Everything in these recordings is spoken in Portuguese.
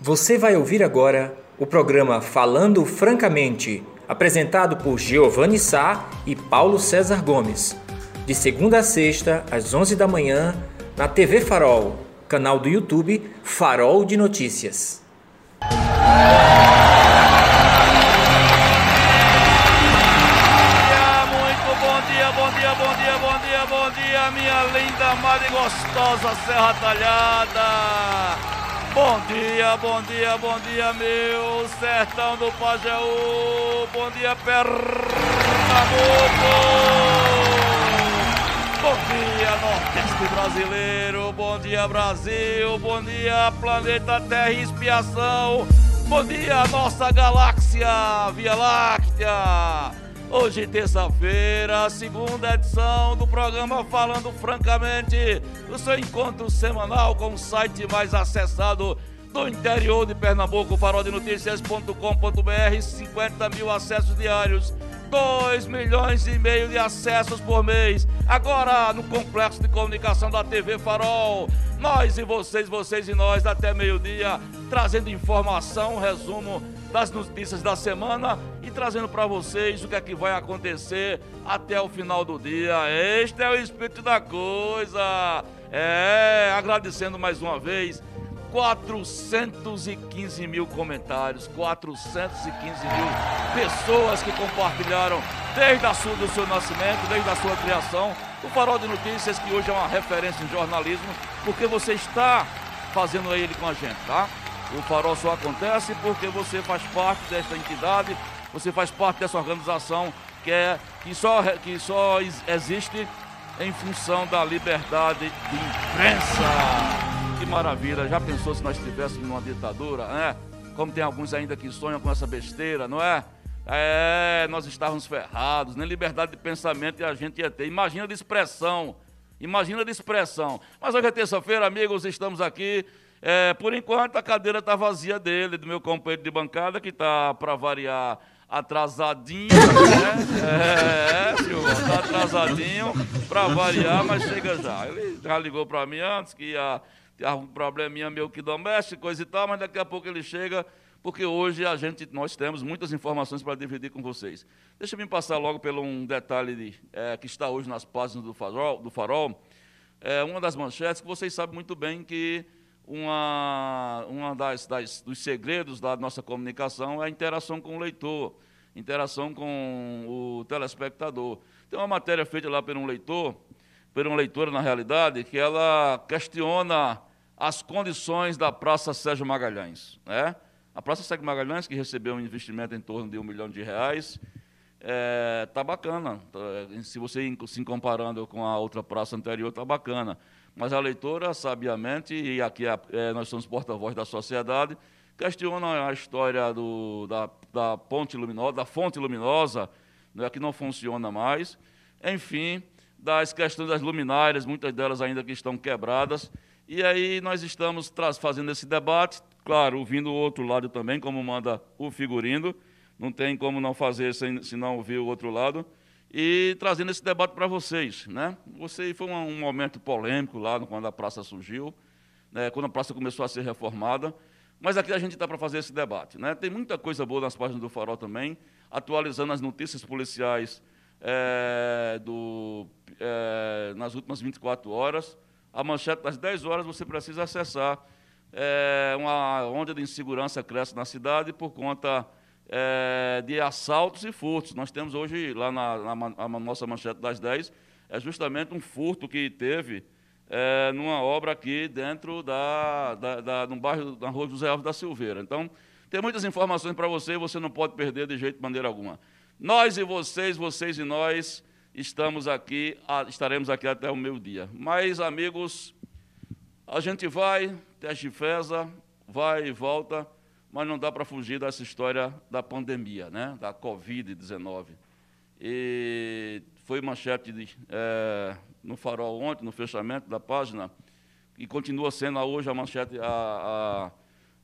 Você vai ouvir agora o programa Falando Francamente, apresentado por Giovanni Sá e Paulo César Gomes. De segunda a sexta, às 11 da manhã, na TV Farol, canal do YouTube Farol de Notícias. Bom dia, minha linda, amada e gostosa Serra Talhada. Bom dia, bom dia, bom dia, meu sertão do Pajeú. Bom dia, Pernambuco. Bom dia, Nordeste brasileiro. Bom dia, Brasil. Bom dia, planeta Terra e Expiação. Bom dia, nossa galáxia Via Láctea. Hoje, terça-feira, segunda edição do programa Falando Francamente, o seu encontro semanal com o site mais acessado do interior de Pernambuco, faroldenoticias.com.br, 50 mil acessos diários, 2 milhões e meio de acessos por mês. Agora, no complexo de comunicação da TV Farol, nós e vocês, vocês e nós, até meio-dia, trazendo informação, resumo das notícias da semana e trazendo para vocês o que é que vai acontecer até o final do dia. Este é o espírito da coisa. É, agradecendo mais uma vez 415 mil comentários, 415 mil pessoas que compartilharam desde a sua, do seu nascimento, desde a sua criação, o Farol de Notícias, que hoje é uma referência em jornalismo, porque você está fazendo ele com a gente, tá? O Farol só acontece porque você faz parte desta entidade, você faz parte dessa organização que, é, que, só, que só existe em função da liberdade de imprensa. Que maravilha, já pensou se nós estivéssemos numa ditadura, né? Como tem alguns ainda que sonham com essa besteira, não é? É, nós estávamos ferrados, nem liberdade de pensamento a gente ia ter. Imagina de expressão, imagina de expressão. Mas hoje é terça-feira, amigos, estamos aqui. É, por enquanto a cadeira está vazia dele, do meu companheiro de bancada, que está, para variar, atrasadinho, né? É, Silvio, está atrasadinho, para variar, mas chega já. Ele já ligou para mim antes que ia ter algum probleminha meu que doméstico, coisa e tal, mas daqui a pouco ele chega, porque hoje a gente, nós temos muitas informações para dividir com vocês. Deixa eu me passar logo pelo um detalhe de, é, que está hoje nas páginas do Farol. Do farol. É, uma das manchetes que vocês sabem muito bem que uma, uma das, das, dos segredos da nossa comunicação é a interação com o leitor, interação com o telespectador. Tem uma matéria feita lá por um leitor, por uma leitora, na realidade, que ela questiona as condições da Praça Sérgio Magalhães. Né? A Praça Sérgio Magalhães, que recebeu um investimento em torno de um milhão de reais, está é, bacana. Tá, se você se comparando com a outra praça anterior, está bacana. Mas a leitora, sabiamente, e aqui é, é, nós somos porta-voz da sociedade, questiona a história do, da, da ponte luminosa, da fonte luminosa, né, que não funciona mais. Enfim, das questões das luminárias, muitas delas ainda que estão quebradas. E aí nós estamos fazendo esse debate, claro, ouvindo o outro lado também, como manda o figurino, não tem como não fazer sem, se não ouvir o outro lado, e trazendo esse debate para vocês. Né? Você foi um, um, momento polêmico lá quando a praça surgiu, né, quando a praça começou a ser reformada, mas aqui a gente está para fazer esse debate. Né? Tem muita coisa boa nas páginas do Farol também, atualizando as notícias policiais é, do, é, nas últimas 24 horas. A manchete das 10 horas você precisa acessar. É, uma onda de insegurança cresce na cidade por conta é, de assaltos e furtos. Nós temos hoje, lá na, na, na, nossa manchete das 10, é justamente um furto que teve é, numa obra aqui dentro da, da, da, no bairro, na rua José Alves da Silveira. Então, tem muitas informações para você e você não pode perder de jeito de maneira alguma. Nós e vocês, vocês e nós, estamos aqui, estaremos aqui até o meio-dia. Mas, amigos, a gente vai, teste feza, vai e volta, mas não dá para fugir dessa história da pandemia, né? da Covid-19. E foi manchete de, é, no farol ontem, no fechamento da página, e continua sendo hoje a manchete, a,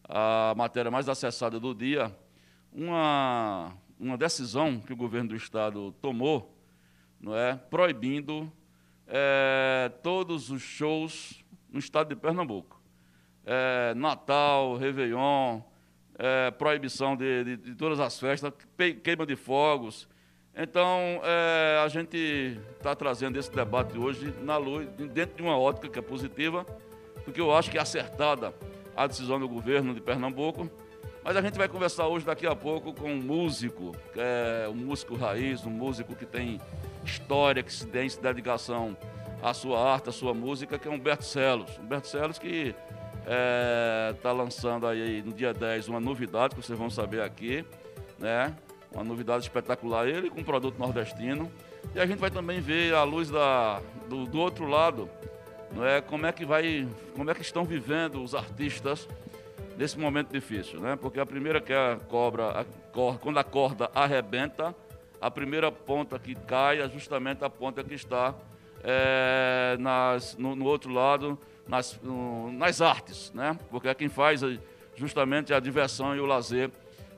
a, a matéria mais acessada do dia, uma uma decisão que o governo do Estado tomou, não é, proibindo é, todos os shows no Estado de Pernambuco. é, Natal, Réveillon, é, proibição de, de, de, todas as festas, queima de fogos. Então, é, a gente está trazendo esse debate hoje na luz, dentro de uma ótica que é positiva, porque eu acho que é acertada a decisão do governo de Pernambuco. Mas a gente vai conversar hoje, daqui a pouco, com um músico, que é um músico raiz, um músico que tem história, que se tem dedicação à sua arte, à sua música, que é Humberto Celos. Humberto Celos que está é, tá lançando aí no dia 10 uma novidade que vocês vão saber aqui, né? Uma novidade espetacular, ele com um produto nordestino. E a gente vai também ver a luz da, do, do outro lado, não é? Como é que vai, como é que estão vivendo os artistas nesse momento difícil, né? Porque a primeira que a cobra, a quando a corda arrebenta, a primeira ponta que cai é justamente a ponta que está é, nas, no, no, outro lado, nas, nas artes, né? Porque é quem faz justamente a diversão e o lazer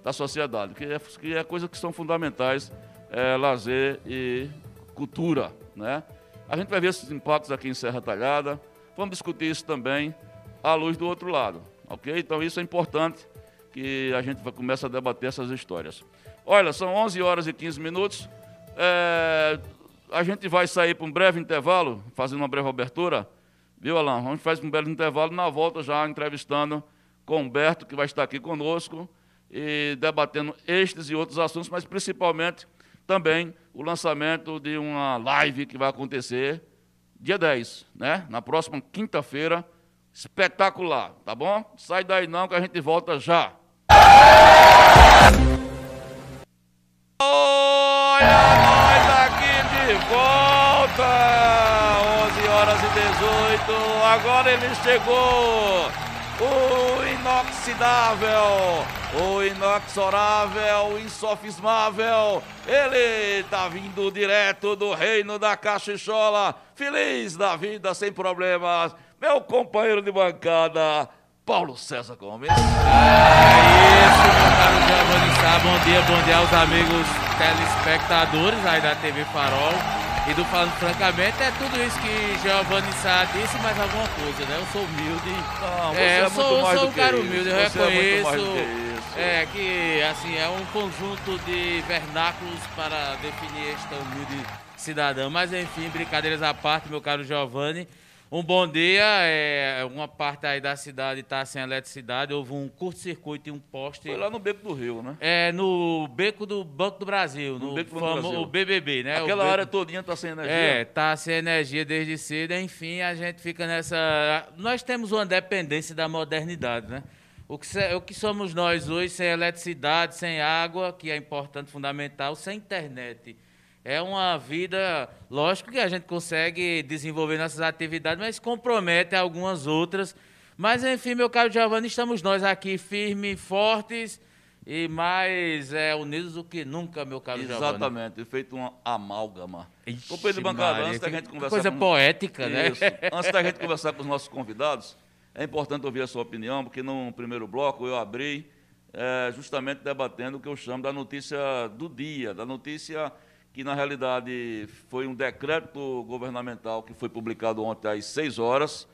da sociedade, que é, que é coisas que são fundamentais, é, lazer e cultura, né? A gente vai ver esses impactos aqui em Serra Talhada, vamos discutir isso também à luz do outro lado, ok? Então isso é importante que a gente começa a debater essas histórias. Olha, são 11 horas e 15 minutos. É, a gente vai sair para um breve intervalo, fazendo uma breve abertura. Viu, Alain? A gente faz um breve intervalo na volta já entrevistando com Humberto, que vai estar aqui conosco, e debatendo estes e outros assuntos, mas principalmente também o lançamento de uma live que vai acontecer dia 10, né? Na próxima quinta-feira. Espetacular, tá bom? Sai daí não que a gente volta já. Olha nós aqui de volta! 11 horas e 18. Agora ele chegou. O inoxidável, o inexorável, o insofismável. Ele tá vindo direto do reino da cachichola, feliz da vida, sem problemas. Meu companheiro de bancada, Paulo César Gomes. É isso, meu caro Giovanni. Bom dia, bom dia aos amigos telespectadores aí da TV Farol. E do Falando Francamente, é tudo isso que Giovanni Sá disse, mais alguma coisa, né? Eu sou humilde. Não, é, eu é sou, eu sou um cara humilde, eu você reconheço. É, que, é que, assim, é um conjunto de vernáculos para definir esta humilde cidadão. Mas, enfim, brincadeiras à parte, meu caro Giovanni. Um bom dia, é, uma parte aí da cidade está sem eletricidade, houve um curto-circuito e um poste. Foi lá no Beco do Rio, né? É, no Beco do Banco do Brasil, no, no Beco do famo, Brasil. o BBB, né? Aquela o área todinha está sem energia. É, está sem energia desde cedo, enfim, a gente fica nessa... Nós temos uma dependência da modernidade, né? O que, o que somos nós hoje sem eletricidade, sem água, que é importante, fundamental, sem internet é uma vida, lógico que a gente consegue desenvolver nossas atividades, mas compromete algumas outras. Mas, enfim, meu caro Giovanni, estamos nós aqui firmes, fortes e mais é, unidos do que nunca, meu caro Exatamente, Giovanni. Exatamente, feito uma amálgama. Companheiro de bancada, antes da gente conversar Coisa com... poética, né? Isso. Antes da gente conversar com os nossos convidados, é importante ouvir a sua opinião, porque no primeiro bloco eu abri é, justamente debatendo o que eu chamo da notícia do dia, da notícia que na realidade foi um decreto governamental que foi publicado ontem às 6 horas,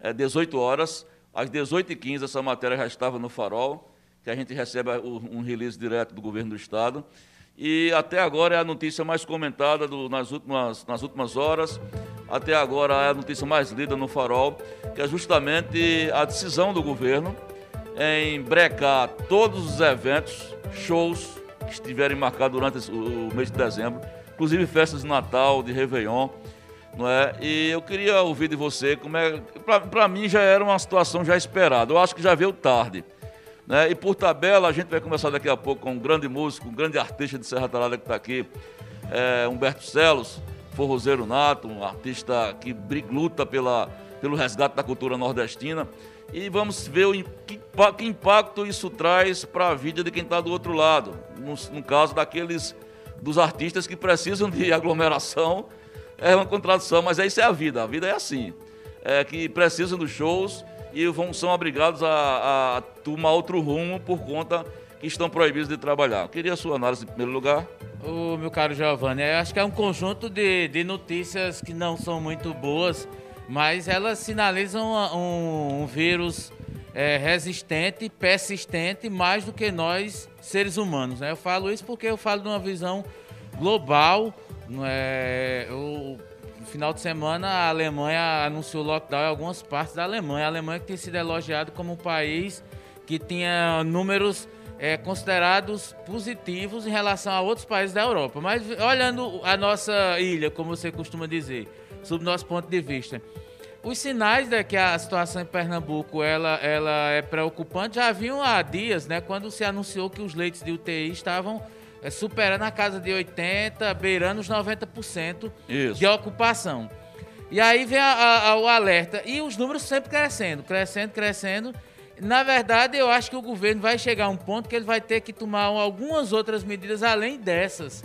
é, 18 horas. Às 18h15 essa matéria já estava no farol, que a gente recebe um release direto do governo do Estado. E até agora é a notícia mais comentada do, nas, últimas, nas últimas horas. Até agora é a notícia mais lida no farol, que é justamente a decisão do governo em brecar todos os eventos, shows, que estiverem marcados durante o mês de dezembro, inclusive festas de Natal, de Réveillon, não é? E eu queria ouvir de você como é. Para mim já era uma situação já esperada. Eu acho que já veio tarde. Né? E por tabela, a gente vai começar daqui a pouco com um grande músico, um grande artista de Serra Talada que está aqui, é, Humberto Celos, forrozeiro nato, um artista que luta pela, pelo resgate da cultura nordestina e vamos ver o, que, que impacto isso traz para a vida de quem está do outro lado. No, no, caso daqueles dos artistas que precisam de aglomeração, é uma contradição, mas isso é a vida. A vida é assim, é que precisam dos shows e vão, são obrigados a, a tomar outro rumo por conta que estão proibidos de trabalhar. Queria a sua análise em primeiro lugar. O meu caro Giovanni, acho que é um conjunto de, de notícias que não são muito boas mas elas sinalizam um, um vírus é, resistente, persistente, mais do que nós, seres humanos. Né? Eu falo isso porque eu falo de uma visão global. É, no final de semana, a Alemanha anunciou lockdown em algumas partes da Alemanha. A Alemanha que tem sido elogiado como um país que tinha números é, considerados positivos em relação a outros países da Europa. Mas olhando a nossa ilha, como você costuma dizer, sob nosso ponto de vista, os sinais de que a situação em Pernambuco ela, ela é preocupante já haviam há dias, né, quando se anunciou que os leitos de UTI estavam é, superando a casa de 80%, beirando os 90% Isso. de ocupação. E aí vem a, a, o alerta. E os números sempre crescendo, crescendo, crescendo. Na verdade, eu acho que o governo vai chegar a um ponto que ele vai ter que tomar algumas outras medidas além dessas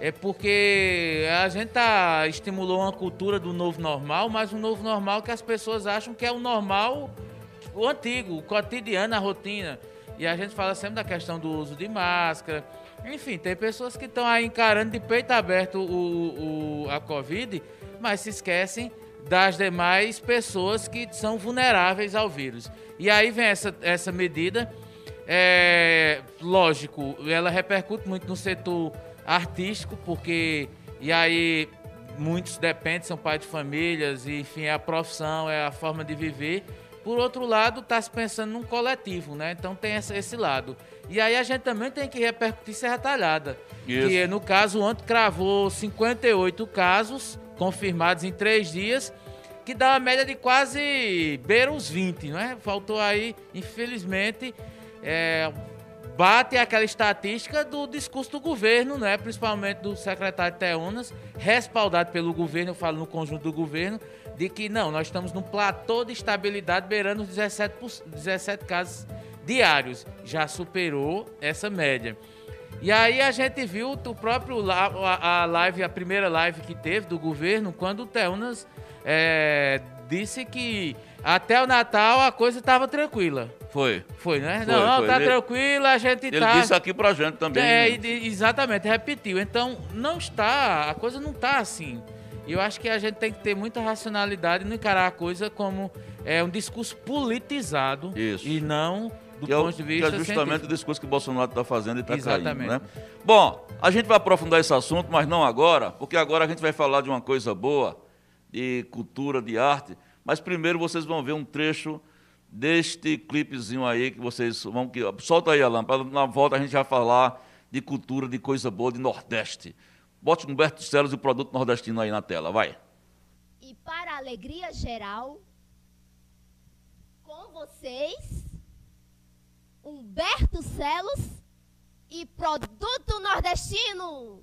é porque a gente tá, estimulou uma cultura do novo normal, mas um novo normal que as pessoas acham que é o normal, o antigo, o cotidiano, a rotina. E a gente fala sempre da questão do uso de máscara. Enfim, tem pessoas que estão aí encarando de peito aberto o, o, a Covid, mas se esquecem das demais pessoas que são vulneráveis ao vírus. E aí vem essa, essa medida. É, lógico, ela repercute muito no setor artístico, porque e aí muitos dependem, são pais de famílias, e enfim, é a profissão, é a forma de viver. Por outro lado, está se pensando num coletivo, né? Então tem esse lado. E aí a gente também tem que repercutir Serra Talhada. Isso. Que no caso, ontem cravou 58 casos confirmados em três dias, que dá uma média de quase beira os 20, né? Faltou aí, infelizmente, é, bate aquela estatística do discurso do governo, né? principalmente do secretário Teunas, respaldado pelo governo, eu falo no conjunto do governo, de que não, nós estamos num platô de estabilidade beirando os 17, 17 casos diários. Já superou essa média. E aí a gente viu o próprio a, live, a primeira live que teve do governo, quando o Teunas é, disse que até o Natal a coisa estava tranquila. Foi. Foi, né? Foi, não, não, foi. tá ele, tranquilo, a gente ele tá. Ele disse aqui pra gente também. É, né? exatamente, repetiu. Então, não está, a coisa não tá assim. E eu acho que a gente tem que ter muita racionalidade e não encarar a coisa como é, um discurso politizado Isso. e não do que ponto é, de vista. Que é justamente científico. o discurso que o Bolsonaro está fazendo e está caindo. Né? Bom, a gente vai aprofundar esse assunto, mas não agora, porque agora a gente vai falar de uma coisa boa, de cultura, de arte. Mas primeiro vocês vão ver um trecho deste clipezinho aí que vocês vão. Que, solta aí, Alan, para na volta a gente já falar de cultura, de coisa boa, de Nordeste. Bote Humberto Celos e o produto nordestino aí na tela, vai. E para a alegria geral, com vocês, Humberto Celos e produto nordestino.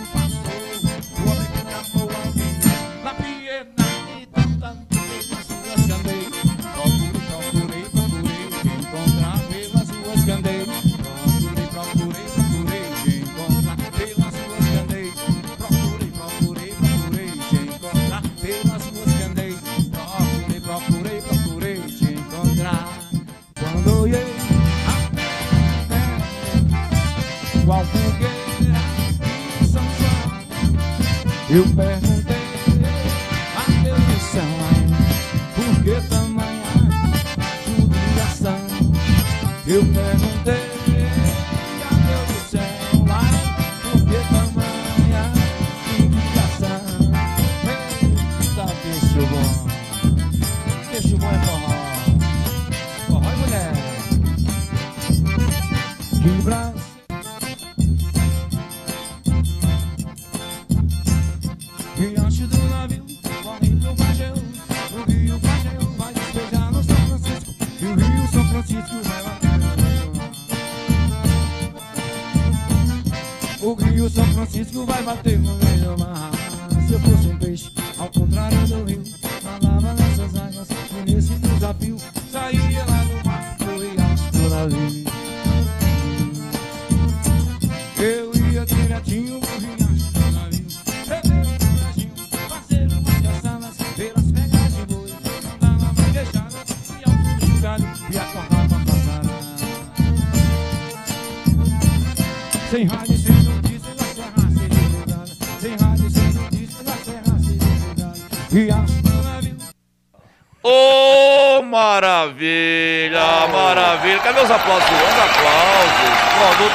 perguntei a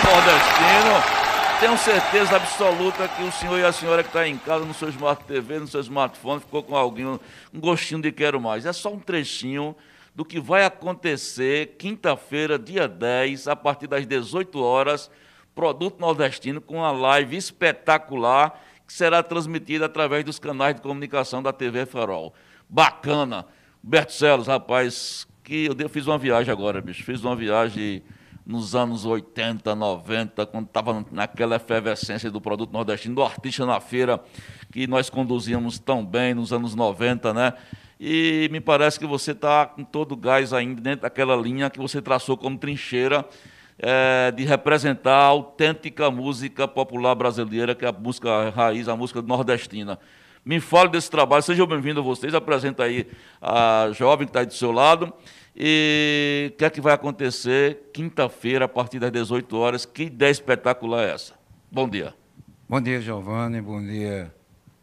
nordestino. Tenho certeza absoluta que o senhor e a senhora que está em casa, no seu Smart TV, no seu smartphone, ficou com alguém, um gostinho de quero mais. É só um trechinho do que vai acontecer quinta-feira, dia 10, a partir das 18 horas, Produto Nordestino, com uma live espetacular que será transmitida através dos canais de comunicação da TV Farol. Bacana. Bercelos, rapaz, que eu fiz uma viagem agora, bicho. Fiz uma viagem nos anos 80, 90, quando estava naquela efervescência do produto nordestino, do artista na feira, que nós conduzíamos tão bem nos anos 90, né? E me parece que você está com todo o gás ainda dentro daquela linha que você traçou como trincheira é, de representar a autêntica música popular brasileira, que é a música raiz, a música nordestina. Me fale desse trabalho, sejam bem-vindos a vocês, apresenta aí a jovem que está aí do seu lado. E o que é que vai acontecer quinta-feira, a partir das 18 horas? Que ideia espetacular é essa? Bom dia. Bom dia, Giovanni. Bom dia,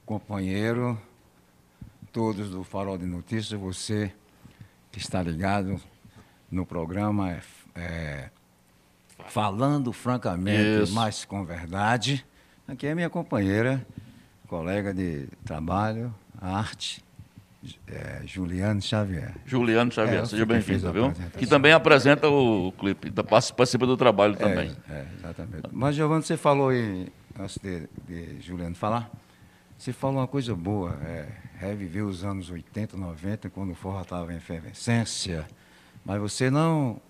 companheiro. Todos do Farol de Notícias. Você que está ligado no programa é, é, Falando Francamente, Isso. mas com verdade. Aqui é minha companheira, colega de trabalho, arte, é, Juliane Xavier. Juliano Xavier, É, seja bem-vindo, viu? Que também apresenta o clipe, participa do trabalho também. É, é, exatamente. Mas, Giovanni, você falou aí, antes de, de Juliano falar, você falou uma coisa boa, é, reviver os anos 80, 90, quando o forró estava em efervescência, mas você não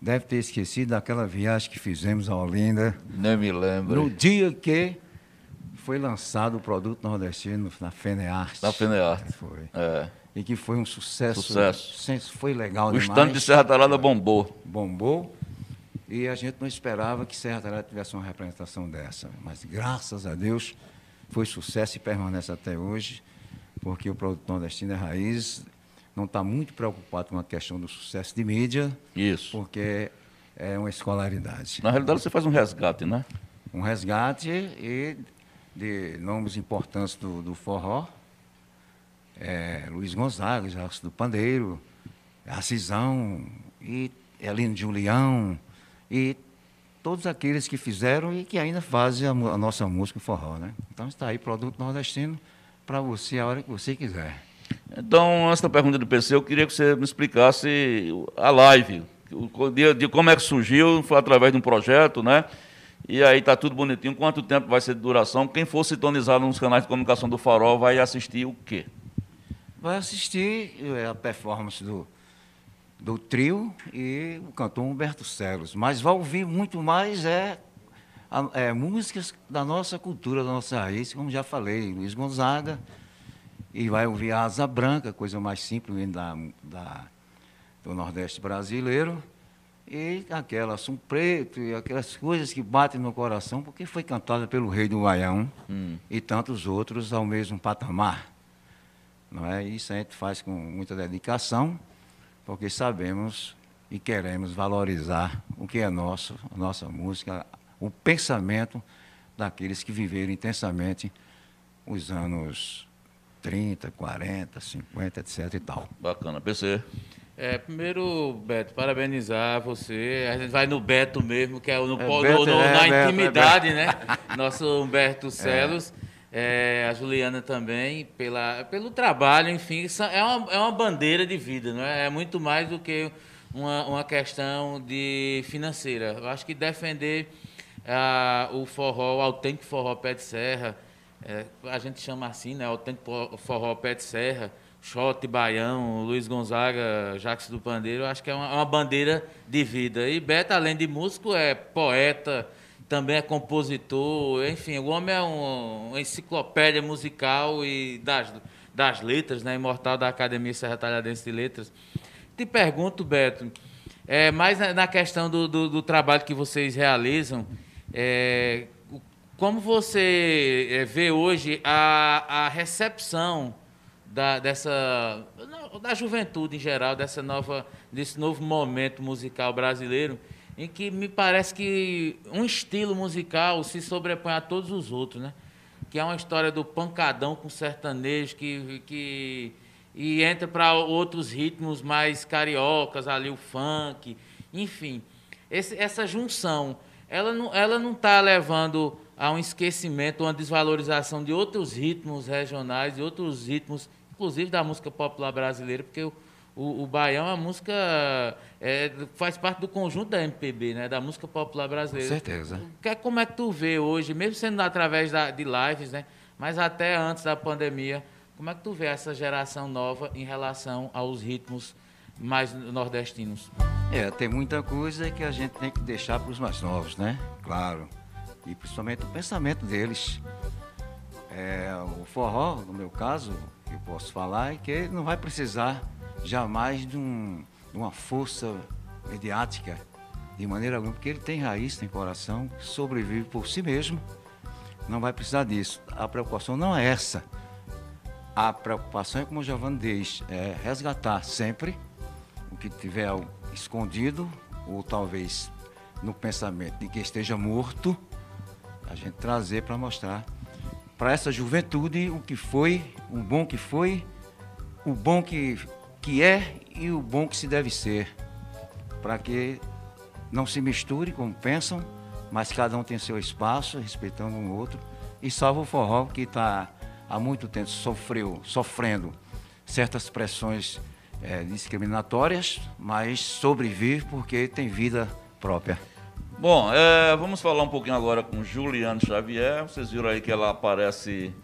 deve ter esquecido daquela viagem que fizemos a Olinda, Nem me lembro. no dia que foi lançado o produto nordestino na Fenearte. Na Fenearte. Foi. É. E que foi um sucesso. Sucesso. Foi legal O demais estande de Serra Talhada bombou. bombou e a gente não esperava que Serra Talhada tivesse uma representação dessa. Mas graças a Deus foi sucesso e permanece até hoje, porque o produto nordestino é raiz, não está muito preocupado com a questão do sucesso de mídia, Isso. porque é uma escolaridade. Na realidade, você faz um resgate, né? Um resgate e de nomes importantes do, do forró, é, Luiz Gonzaga, Jacques do Pandeiro, Assisão, e Elino Julião, e todos aqueles que fizeram e que ainda fazem a, a nossa música forró. Né? Então está aí, produto nordestino, para você a hora que você quiser. Então, antes da pergunta do PC, eu queria que você me explicasse a live. de como é que surgiu, foi através de um projeto, né? E aí tá tudo bonitinho. Quanto tempo vai ser de duração? Quem for sintonizado nos canais de comunicação do Farol vai assistir o quê? Vai assistir é, a performance do, do trio e o cantor Humberto Celos. Mas vai ouvir muito mais é, é, músicas da nossa cultura, da nossa raiz, como já falei, Luiz Gonzaga. E vai ouvir a Asa Branca, coisa mais simples da, da, do Nordeste brasileiro. E aquela Assum Preto e aquelas coisas que batem no coração, porque foi cantada pelo Rei do Baião e tantos outros ao mesmo patamar. Não é? Isso a gente faz com muita dedicação, porque sabemos e queremos valorizar o que é nosso, a nossa música, o pensamento daqueles que viveram intensamente os anos 30, 40, 50, etc. e tal. Bacana. PC. É, primeiro, Beto, parabenizar você. A gente vai no Beto mesmo, que é no, É, Beto, no- é, na Beto, é, intimidade, né? Nosso Humberto Celos. é, a Juliana também, pela, pelo trabalho, enfim, é uma, é uma bandeira de vida, não é? É muito mais do que uma, uma questão de financeira. Eu acho que defender ah, o forró, o autêntico forró pé de serra, é, a gente chama assim, né? Autêntico forró pé de serra, Xote, Baião, Luiz Gonzaga, Jacques do Pandeiro, acho que é uma, é uma bandeira de vida. E Beto, além de músico, é poeta, também é compositor, enfim, o homem é um, uma enciclopédia musical e das, das letras, né? Imortal da Academia Serra Talhadense de Letras. Te pergunto, Beto, é, mais na- questão do, do, do trabalho que vocês realizam, é, como você é, vê hoje a, a recepção da, dessa da juventude em geral, dessa nova, desse novo momento musical brasileiro em que me parece que um estilo musical se sobrepõe a todos os outros, né? Que é uma história do pancadão com sertanejo que, que e entra para outros ritmos mais cariocas, ali o funk, enfim. Esse, essa junção, ela não ela não está levando a um esquecimento, uma desvalorização de outros ritmos regionais, de outros ritmos, inclusive da música popular brasileira, porque o, o, o baião é uma música é, faz parte do conjunto da MPB, né, da música popular brasileira. Com certeza. Que, como é que tu vê hoje, mesmo sendo através da, de lives, né, mas até antes da pandemia, como é que tu vê essa geração nova em relação aos ritmos mais nordestinos? É, tem muita coisa que a gente tem que deixar para os mais novos, né? Claro. E principalmente o pensamento deles. É, o forró, no meu caso, eu posso falar, é que ele não vai precisar jamais de, um, de uma força mediática de maneira alguma, porque ele tem raiz, tem coração, sobrevive por si mesmo, não vai precisar disso. A preocupação não é essa. A preocupação é, como o Giovanni diz, é resgatar sempre o que tiver escondido, ou talvez no pensamento de que esteja morto, a gente trazer para mostrar para essa juventude o que foi, o bom que foi, o bom que que é e o bom que se deve ser, para que não se misture como pensam, mas cada um tem seu espaço, respeitando um outro, e salvo o forró que está há muito tempo sofreu, sofrendo certas pressões é, discriminatórias, mas sobrevive porque tem vida própria. Bom, é, vamos falar um pouquinho agora com Juliane Xavier. Vocês viram aí que ela aparece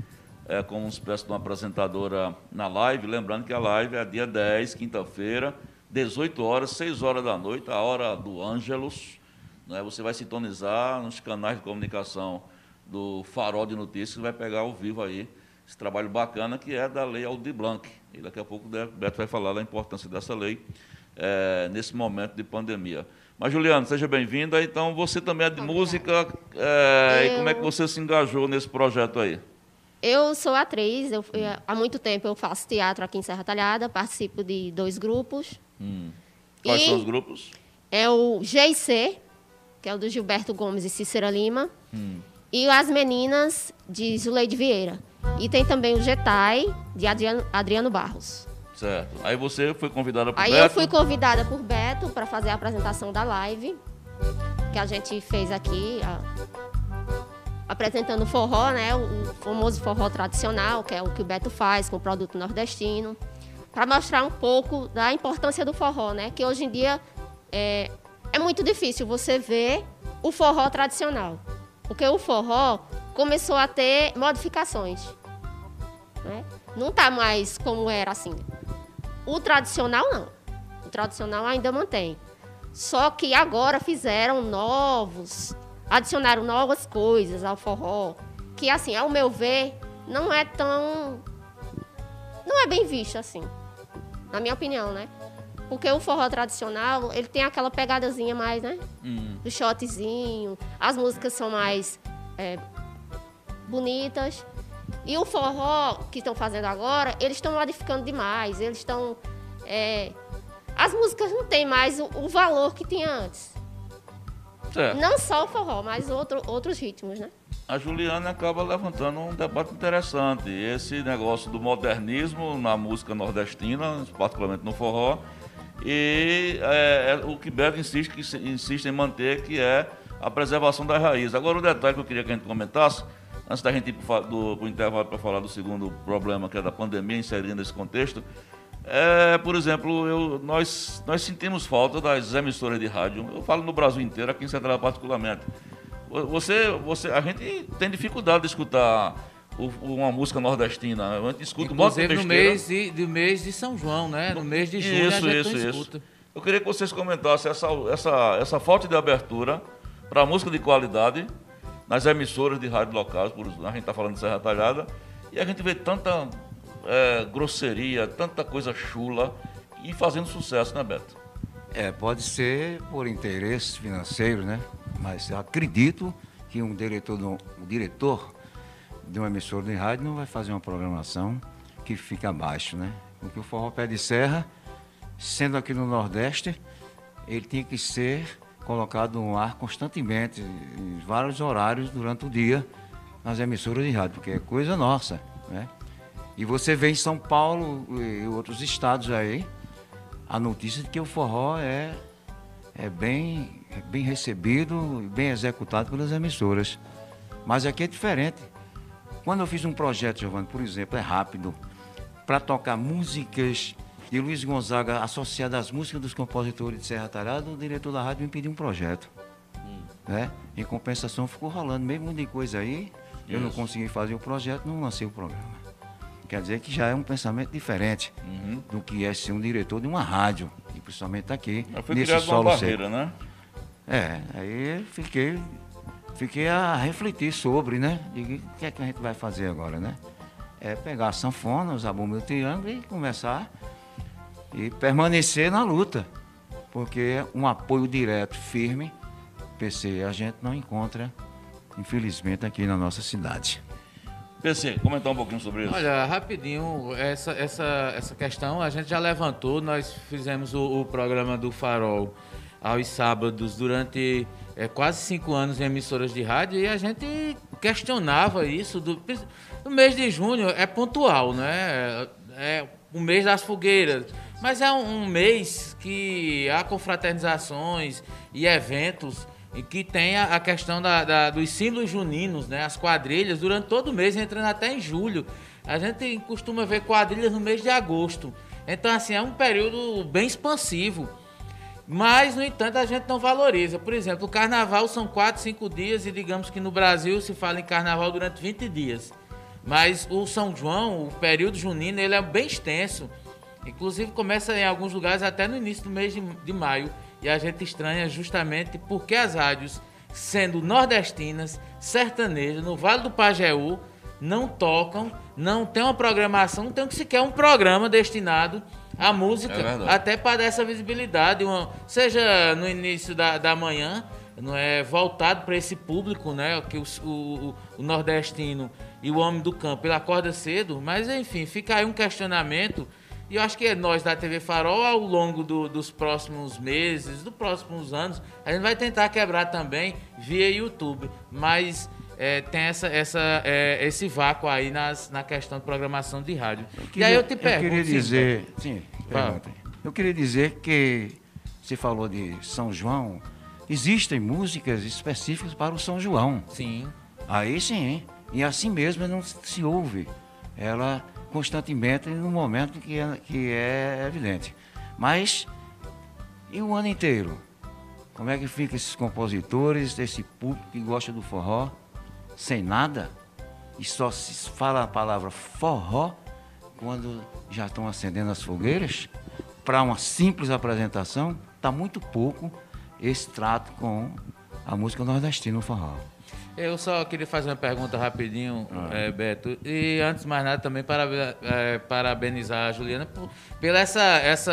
é, como uma espécie de uma apresentadora na live. Lembrando que a live é dia 10, quinta-feira, 18 horas, 6 horas da noite, a hora do Ângelos. Né? Você vai sintonizar nos canais de comunicação do Farol de Notícias, vai pegar ao vivo aí esse trabalho bacana que é da Lei Aldir Blanc. E daqui a pouco o Beto vai falar da importância dessa lei é, nesse momento de pandemia. Mas, Juliano, seja bem-vinda. Então, você também é de música. É, eu... E como é que você se engajou nesse projeto aí? Eu sou atriz, eu, há muito tempo eu faço teatro aqui em Serra Talhada, participo de dois grupos. Hum. Quais e são os grupos? É o GIC, que é o do Gilberto Gomes e Cícera Lima, hum. e As Meninas, de Zuleide Vieira. E tem também o Getai, de Adriano, Adriano Barros. Certo. Aí você foi convidada por Aí Beto? Aí eu fui convidada por Beto para fazer a apresentação da live, que a gente fez aqui, a, apresentando o forró, né? O famoso forró tradicional, que é o que o Beto faz com o produto nordestino, para mostrar um pouco da importância do forró, né? Que hoje em dia é, é muito difícil você ver o forró tradicional, porque o forró começou a ter modificações, né? Não está mais como era assim. O tradicional não. O tradicional ainda mantém. Só que agora fizeram novos adicionaram novas coisas ao forró, que assim, ao meu ver, não é tão não é bem visto assim. Na minha opinião, né? Porque o forró tradicional, ele tem aquela pegadazinha mais, né? Hum. Do shotzinho. As músicas são mais é, bonitas. E o forró que estão fazendo agora, eles estão modificando demais. Eles estão. É, as músicas não têm mais o, o valor que tinha antes. É. Não só o forró, mas outro, outros ritmos, né? A Juliana acaba levantando um debate interessante. Esse negócio do modernismo na música nordestina, particularmente no forró, e é, é, o que Beto insiste, que insiste em manter, que é a preservação das raízes. Agora, um detalhe que eu queria que a gente comentasse, antes da gente ir para o intervalo para falar do segundo problema, que é da pandemia, inserindo esse contexto, é, por exemplo, eu, nós, nós sentimos falta das emissoras de rádio. Eu falo no Brasil inteiro, aqui em Central particularmente. Você, você, a gente tem dificuldade de escutar o, uma música nordestina. A gente escuta Inclusive um no mês de, do mês de São João, né? No mês de junho isso, a gente isso, escuta. Isso. Eu queria que vocês comentassem essa, essa, essa falta de abertura para música de qualidade nas emissoras de rádio locais. Por, a gente está falando de Serra Talhada. E a gente vê tanta é, grosseria, tanta coisa chula e fazendo sucesso, né, Beto? É, pode ser por interesse financeiro, né? Mas acredito que um diretor, um diretor de uma emissora de rádio não vai fazer uma programação que fica abaixo, né? Porque o forró pé de serra, sendo aqui no Nordeste, ele tinha que ser colocado no ar constantemente, em vários horários durante o dia, nas emissoras de rádio, porque é coisa nossa, né? E você vê em São Paulo e outros estados aí a notícia de que o forró é, é, bem, é bem recebido e bem executado pelas emissoras. Mas aqui é diferente. Quando eu fiz um projeto, Giovanni, por exemplo, é rápido, para tocar músicas de Luiz Gonzaga associadas às músicas dos compositores de Serra Talhada, o diretor da rádio me pediu um projeto. Né? Em compensação ficou rolando mesmo de coisa aí. Eu não consegui fazer o projeto, não lancei o programa. Quer dizer que já é um pensamento diferente Uhum. do que é ser um diretor de uma rádio, e principalmente aqui, Mas foi nesse criado uma solo barreira, seco. né? É, aí fiquei, fiquei a refletir sobre, né? E o que é que a gente vai fazer agora, né? É pegar a sanfona, usar bomba do triângulo e começar e permanecer na luta. Porque um apoio direto, firme, PC, a gente não encontra, infelizmente, aqui na nossa cidade. PC, comentar um pouquinho sobre isso. Olha, rapidinho, essa, essa, essa questão a gente já levantou, nós fizemos o, o programa do Farol aos sábados durante é, quase cinco anos em emissoras de rádio e a gente questionava isso. Do, no mês de junho é pontual, né? É o mês das fogueiras, mas é um, mês que há confraternizações e eventos e que tem a, a questão da, da- dos símbolos juninos, né? As quadrilhas durante todo o mês, entrando até em julho. A gente costuma ver quadrilhas no mês de agosto. Então, assim, é um período bem expansivo. Mas, no entanto, a gente não valoriza. Por exemplo, o carnaval são quatro, cinco dias e digamos que no Brasil se fala em carnaval durante 20 dias. Mas o São João, o período junino, ele é bem extenso. Inclusive começa em alguns lugares até no início do mês de, de maio. E a gente estranha justamente porque as rádios, sendo nordestinas, sertanejas, no Vale do Pajeú, não tocam, não tem uma programação, não tem sequer um programa destinado à música, É até para dar essa visibilidade, uma- seja no início da, da manhã, não é voltado para esse público, né, que o, o- o nordestino e o homem do campo ele acorda cedo, mas enfim, fica aí um questionamento e eu acho que nós da TV Farol ao longo do- dos próximos meses, dos próximos anos, a gente vai tentar quebrar também via YouTube, mas é, tem essa, essa, é, esse vácuo aí nas, na questão de programação de rádio. e aí eu te pergunto, Eu queria dizer. Sim. Eu queria dizer que você falou de São João. Existem músicas específicas para o São João. Sim. Aí sim. E assim mesmo não se ouve. Ela constantemente no momento que é, que é evidente. Mas e o ano inteiro? Como é que fica esses compositores, esse público que gosta do forró, sem nada? E só se fala a palavra forró quando já estão acendendo as fogueiras? Para uma simples apresentação, está muito pouco esse trato com a música nordestina, o forró. Eu só queria fazer uma pergunta rapidinho, Ah. eh, Beto. E antes de mais nada, também para, eh, parabenizar a Juliana por, pela essa, essa,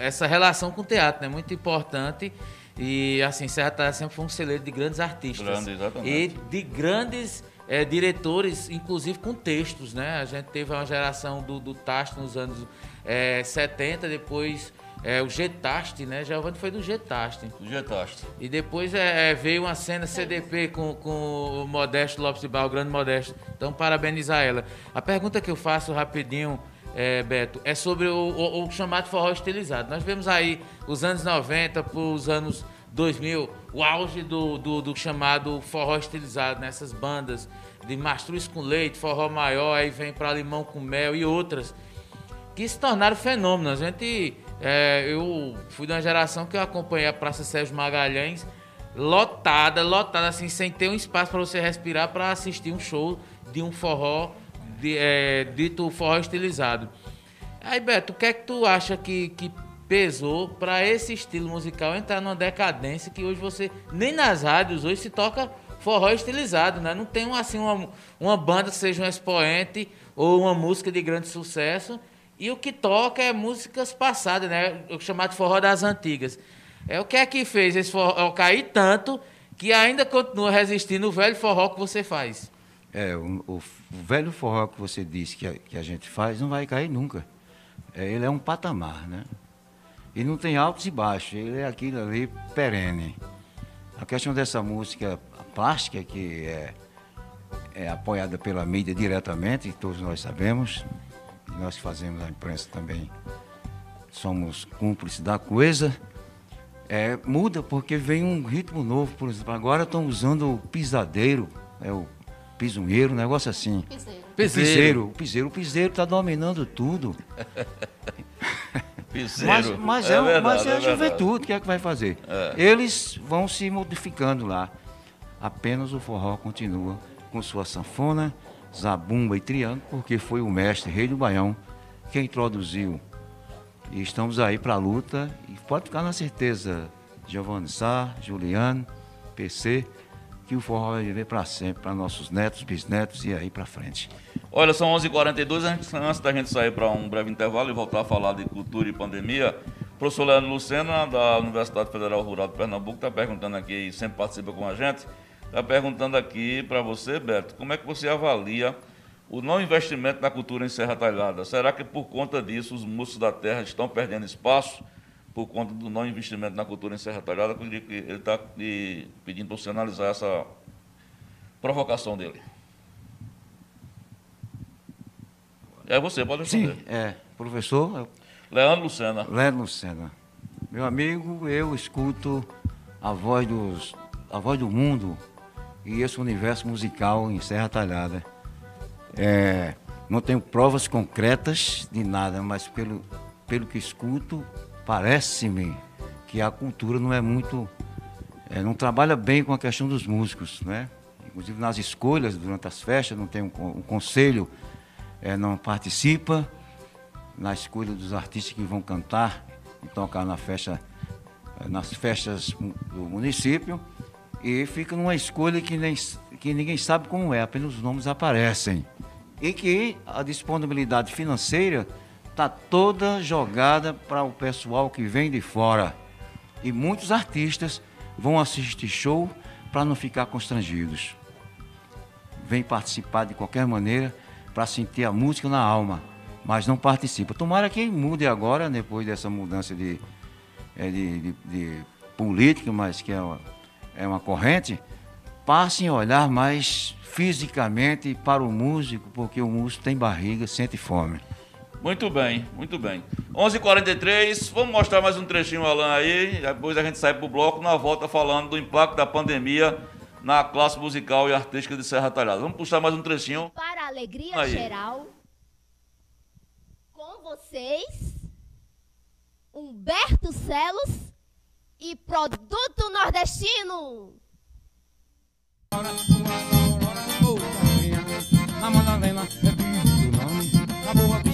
essa relação com o teatro, né? Muito importante. E assim, Serra sempre foi um celeiro de grandes artistas. Grande, exatamente. E de grandes eh, diretores, inclusive com textos, né? A gente teve uma geração do, do Tasto nos anos eh, 70, depois eh, o Getaste, né? Giovanni foi do Getaste. Jetaste. E depois é, é, veio uma cena CDP com, com o Modesto Lopes de Barro, o grande Modesto. Então, parabenizar ela. A pergunta que eu faço rapidinho, é, Beto, é sobre o, o- o chamado forró estilizado. Nós vemos aí os anos 90 para os anos 2000, o auge do, do, do chamado forró estilizado, nessas bandas de mastruz com leite, forró maior, aí vem para limão com mel e outras que se tornaram fenômenos. A gente, é, eu fui de uma geração que eu acompanhei a Praça Sérgio Magalhães lotada, lotada, assim, sem ter um espaço para você respirar para assistir um show de um forró, de, é, dito forró estilizado. Aí, Beto, o que é que tu acha que, que pesou para esse estilo musical entrar numa decadência que hoje você, nem nas rádios hoje se toca forró estilizado, né? Não tem assim uma, uma banda, seja um expoente ou uma música de grande sucesso, e o que toca é músicas passadas, né? O chamado forró das antigas. É o que é que fez esse forró cair tanto que ainda continua resistindo o velho forró que você faz. É, o, o- velho forró que você disse que a, que a gente faz não vai cair nunca. É, ele é um patamar, né? E não tem altos e baixos, ele é aquilo ali perene. A questão dessa música plástica, que é, é apoiada pela mídia diretamente, todos nós sabemos, nós que fazemos a imprensa também somos cúmplices da coisa, é, muda porque vem um ritmo novo, por exemplo. Agora estão usando o pisadeiro, é o pisunheiro, um negócio assim. Piseiro. O piseiro, o piseiro, o piseiro está dominando tudo. Piseiro. Mas, mas é, verdade, mas é a verdade. juventude, o que é que vai fazer? É. Eles vão se modificando lá. Apenas o forró continua com sua sanfona, zabumba e triângulo, porque foi o mestre Rei do Baião que introduziu. E estamos aí para a luta. E pode ficar na certeza, Giovanni Sá, Juliano, PC, que o forró vai viver para sempre, para nossos netos, bisnetos e aí para frente. Olha, são 11h42, a gente- antes da gente sair para um breve intervalo e voltar a falar de cultura e pandemia, o professor Leandro Lucena, da Universidade Federal Rural de Pernambuco, está perguntando aqui, e sempre participa com a gente, está perguntando aqui para você, Beto, como é que você avalia o não investimento na cultura em Serra Talhada? Será que por conta disso os músicos da terra estão perdendo espaço por conta do não investimento na cultura em Serra Talhada? Ele está pedindo para você analisar essa provocação dele. É você, pode responder. Sim, é, professor, Leandro Lucena. Leandro Lucena. Meu amigo, eu escuto a voz, dos, a voz do mundo e esse universo musical em Serra Talhada. É, não tenho provas concretas de nada, mas pelo, pelo que escuto, parece-me que a cultura não é muito. é, não trabalha bem com a questão dos músicos, né? Inclusive nas escolhas durante as festas, não tem um, um conselho, é, não participa na escolha dos artistas que vão cantar e tocar na festa, eh, nas festas do município e fica numa escolha que, nem, que ninguém sabe como é, apenas os nomes aparecem. E que a disponibilidade financeira está toda jogada para o pessoal que vem de fora. E muitos artistas vão assistir show para não ficar constrangidos vem participar de qualquer maneira para sentir a música na alma, mas não participa. Tomara que mude agora, depois dessa mudança de, eh, de, de- de política, mas que é uma, é uma corrente, passem a olhar mais fisicamente para o músico, porque o músico tem barriga, sente fome. Muito bem, muito bem. 11h43, vamos mostrar mais um trechinho, Alan, aí. Depois a gente sai pro bloco, na volta falando do impacto da pandemia na classe musical e artística de Serra Talhada. Vamos puxar mais um trechinho. Para a alegria Aí. geral, com vocês, Humberto Celos e Produto Nordestino. É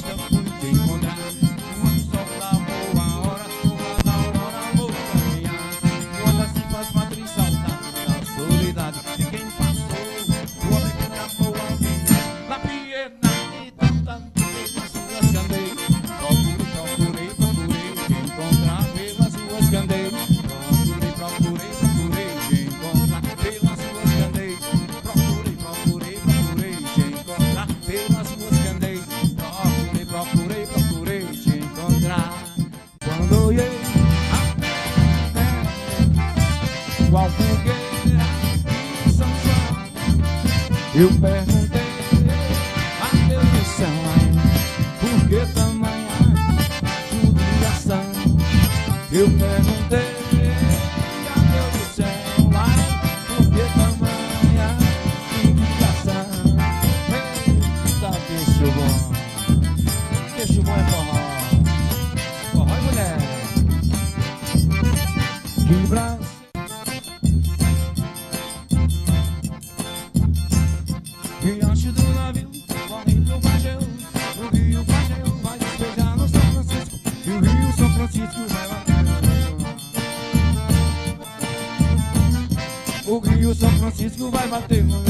Francisco vai bater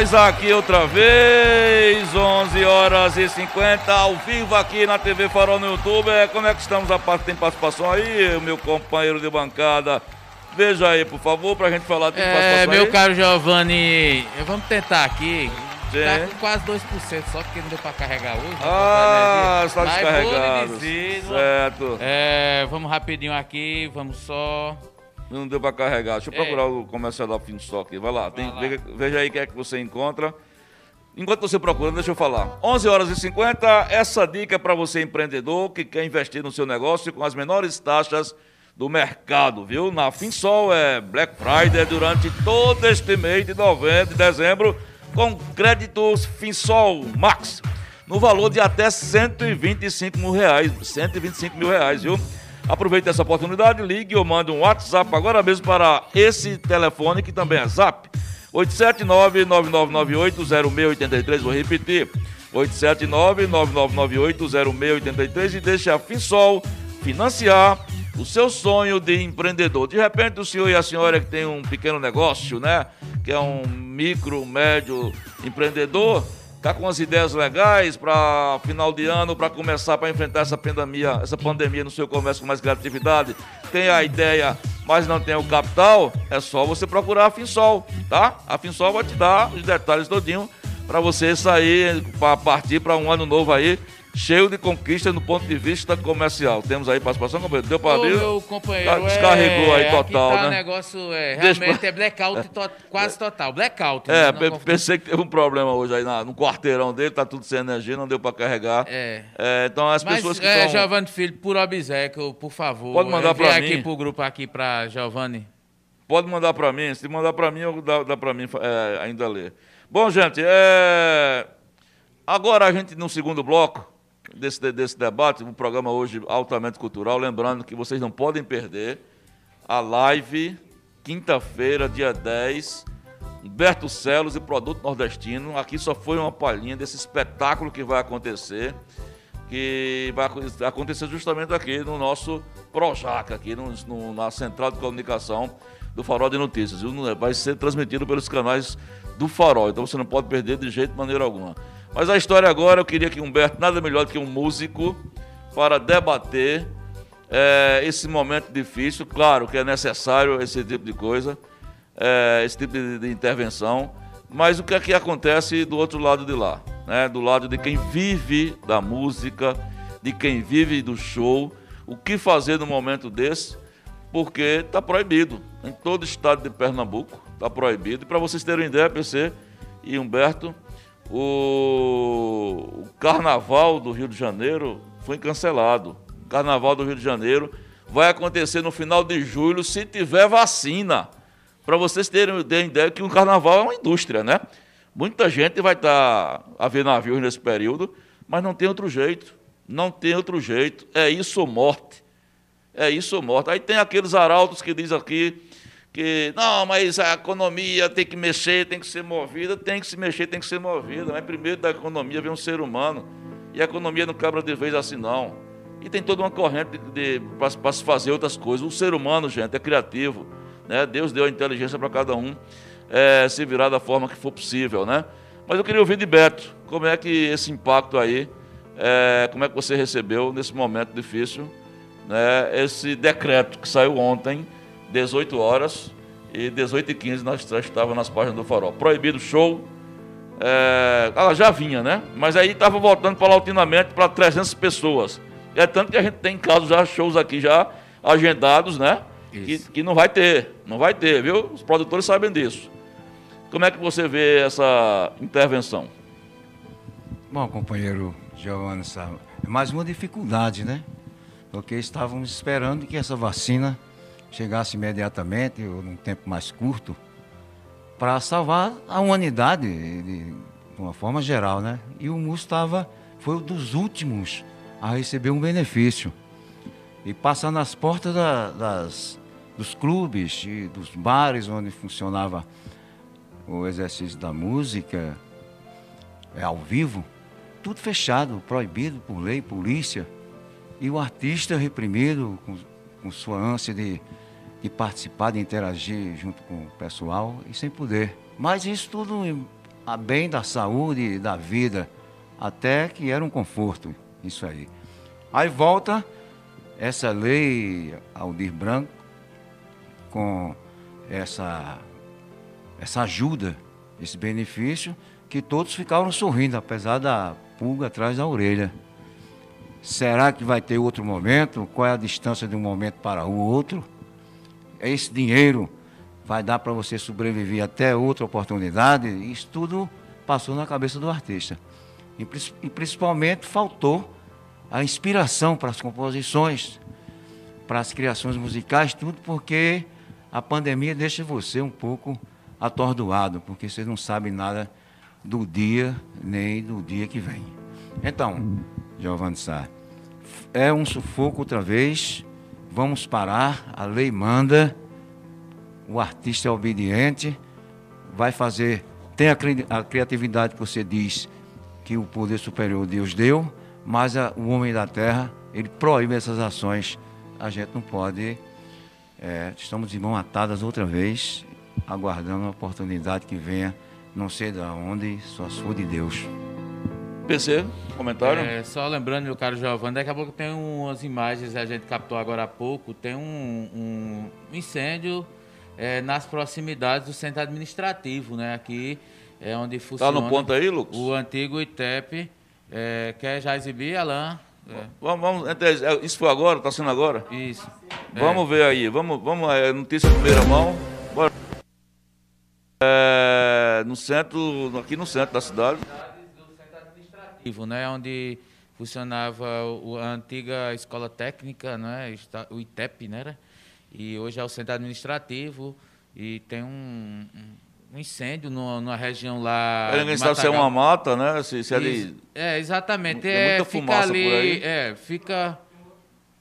nós aqui outra vez, 11 horas e 50, ao vivo aqui na TV Farol no YouTube. É, Como é que estamos? A parte tem participação aí, meu companheiro de bancada. Veja aí, por favor, pra gente falar. Tem É, meu aí? caro Giovanni, vamos tentar aqui. Sim. Tá com quase 2%, só porque não deu pra carregar hoje. né, Ah, está vou lhe descarregado. dizer, não- Certo. É, vamos rapidinho aqui, vamos só. Não deu pra carregar. Deixa eu É. procurar o comercial da Finstock aqui. Vai lá. Tem- Vai lá. Veja, veja aí o que é que você encontra. Enquanto você procura, deixa eu falar. 11 horas e 50, essa dica é para você empreendedor que quer investir no seu negócio com as menores taxas do mercado, viu? Na Finsol é Black Friday durante todo este mês de novembro e dezembro com créditos Finsol Max no valor de até 125 mil reais, 125 mil reais, viu? Aproveite essa oportunidade, ligue ou mande um WhatsApp agora mesmo para esse telefone que também é Zap. 879-9998-0683, vou repetir. 879-9998-0683 e deixe a Finsol financiar o seu sonho de empreendedor. De repente, o senhor e a senhora que tem um pequeno negócio, né? Que é um micro, médio empreendedor, tá com as ideias legais para final de ano, para começar para enfrentar essa pandemia, essa pandemia no seu comércio com mais criatividade. Tem a ideia, mas não tem o capital, é só você procurar a Finsol, tá? A Finsol vai te dar os detalhes todinho para você sair para partir para um ano novo aí cheio de conquistas no ponto de vista comercial. Temos aí participação, companheiro? Deu para abrir? meu companheiro, Tá- descarregou aí é, total, aqui tá né? o negócio, é, realmente é blackout to- quase total, blackout. É, né? pensei que teve um problema hoje aí na- no quarteirão dele, tá tudo sem energia, não deu para carregar. É. É, então as Mas, pessoas que é, estão... Giovanni Filho, por obséquio, por favor. Pode mandar envie pra aqui mim. pro grupo aqui pra Giovanni. Pode mandar para mim. Se mandar para mim, eu dá, dá para mim é, ainda ler. Bom, gente, é... agora a gente, no segundo bloco desse, desse debate, um programa hoje altamente cultural, lembrando que vocês não podem perder a live, quinta-feira, dia 10, Humberto Celos e Produto Nordestino. Aqui só foi uma palhinha desse espetáculo que vai acontecer, que vai acon- acontecer justamente aqui no nosso Projac, aqui no- no- na Central de Comunicação do Farol de Notícias. Vai ser transmitido pelos canais do Farol, então você não pode perder de jeito maneira alguma. Mas a história agora, eu queria que Humberto, nada melhor do que um músico, para debater é, esse momento difícil. Claro que é necessário esse tipo de coisa, é, esse tipo de, de intervenção, mas o que é que acontece do outro lado de lá? Né? Do lado de quem vive da música, de quem vive do show, o que fazer no momento desse, porque está proibido. Em todo o estado de Pernambuco está proibido. E para vocês terem ideia, PC e Humberto, o, Carnaval do Rio de Janeiro foi cancelado. O Carnaval do Rio de Janeiro vai acontecer no final de julho se tiver vacina. Para vocês terem, terem ideia que o Carnaval é uma indústria, né? Muita gente vai estar a ver navios nesse período, mas não tem outro jeito. Não tem outro jeito. É isso ou morte. É isso ou morte. Aí tem aqueles arautos que diz aqui que não, mas a economia tem que mexer, tem que ser movida, tem que se mexer, tem que ser movida. Mas primeiro da economia vem um ser humano. E a economia não quebra de vez assim, não. E tem toda uma corrente para se fazer outras coisas. O ser humano, gente, é criativo. Né? Deus deu a inteligência para cada um é, se virar da forma que for possível. Né? Mas eu queria ouvir de Beto, como é que esse impacto aí, é, como é que você recebeu nesse momento difícil, né, esse decreto que saiu ontem, 18 horas e 18 e 15 nós estávamos nas páginas do Farol. Proibido show, é, ela já vinha, né? Mas aí estava voltando paulatinamente para 300 pessoas. É tanto que a gente tem casos já, shows aqui já agendados, né? Que, que não vai ter, não vai ter, viu? Os produtores sabem disso. Como é que você vê essa intervenção? Bom, companheiro Giovanni, sabe, é mais uma dificuldade, né? Porque estávamos esperando que essa vacina chegasse imediatamente, ou num tempo mais curto, para salvar a humanidade de, uma forma geral, né? E o MUS estava, foi um dos últimos a receber um benefício. E passar nas portas da- das, dos clubes e dos bares onde funcionava o exercício da música, é ao vivo, tudo fechado, proibido por lei, polícia. E o artista reprimido, com, com sua ânsia de, de participar, de interagir junto com o pessoal e sem poder. Mas isso tudo a bem da saúde e da vida, até que era um conforto, isso aí. Aí volta essa lei Aldir Branco com essa, essa ajuda, esse benefício, que todos ficaram sorrindo, apesar da pulga atrás da orelha. Será que vai ter outro momento? Qual é a distância de um momento para o outro? Esse dinheiro vai dar para você sobreviver até outra oportunidade? Isso tudo passou na cabeça do artista. E, e principalmente faltou a inspiração para as composições, para as criações musicais, tudo porque a pandemia deixa você um pouco atordoado, porque você não sabe nada do dia nem do dia que vem. Então, Giovanni Sá, é um sufoco outra vez, vamos parar, a lei manda, o artista é obediente, vai fazer, tem a, cri- a criatividade que você diz que o poder superior Deus deu, mas a- o homem da terra, ele proíbe essas ações. A gente não pode. é, estamos de mão atadas outra vez, aguardando a oportunidade que venha, não sei de onde, só for de Deus. PC, comentário? É, só lembrando, meu caro Giovanni, daqui a pouco tem umas imagens que a gente captou agora há pouco. Tem um, um incêndio é, nas proximidades do centro administrativo, né? Aqui é onde Tá funciona no ponto aí, Lucas? o antigo ITEP. É, quer já exibir, Alain? É, Vamos, vamos, entre- é, isso foi agora? Está sendo agora? isso. Vamos ver aí, vamos, vamos, é, notícia de primeira mão. Bora. É, no centro, aqui no centro da cidade. Administrativo, né, onde funcionava a antiga escola técnica, né, o ITEP, né, e hoje é o centro administrativo e tem um, um incêndio no- numa região lá. Aí ninguém de sabe se é uma mata, né? Se, se é de. É, exatamente. Tem É, muita fica fumaça ali, por aí. É, fica,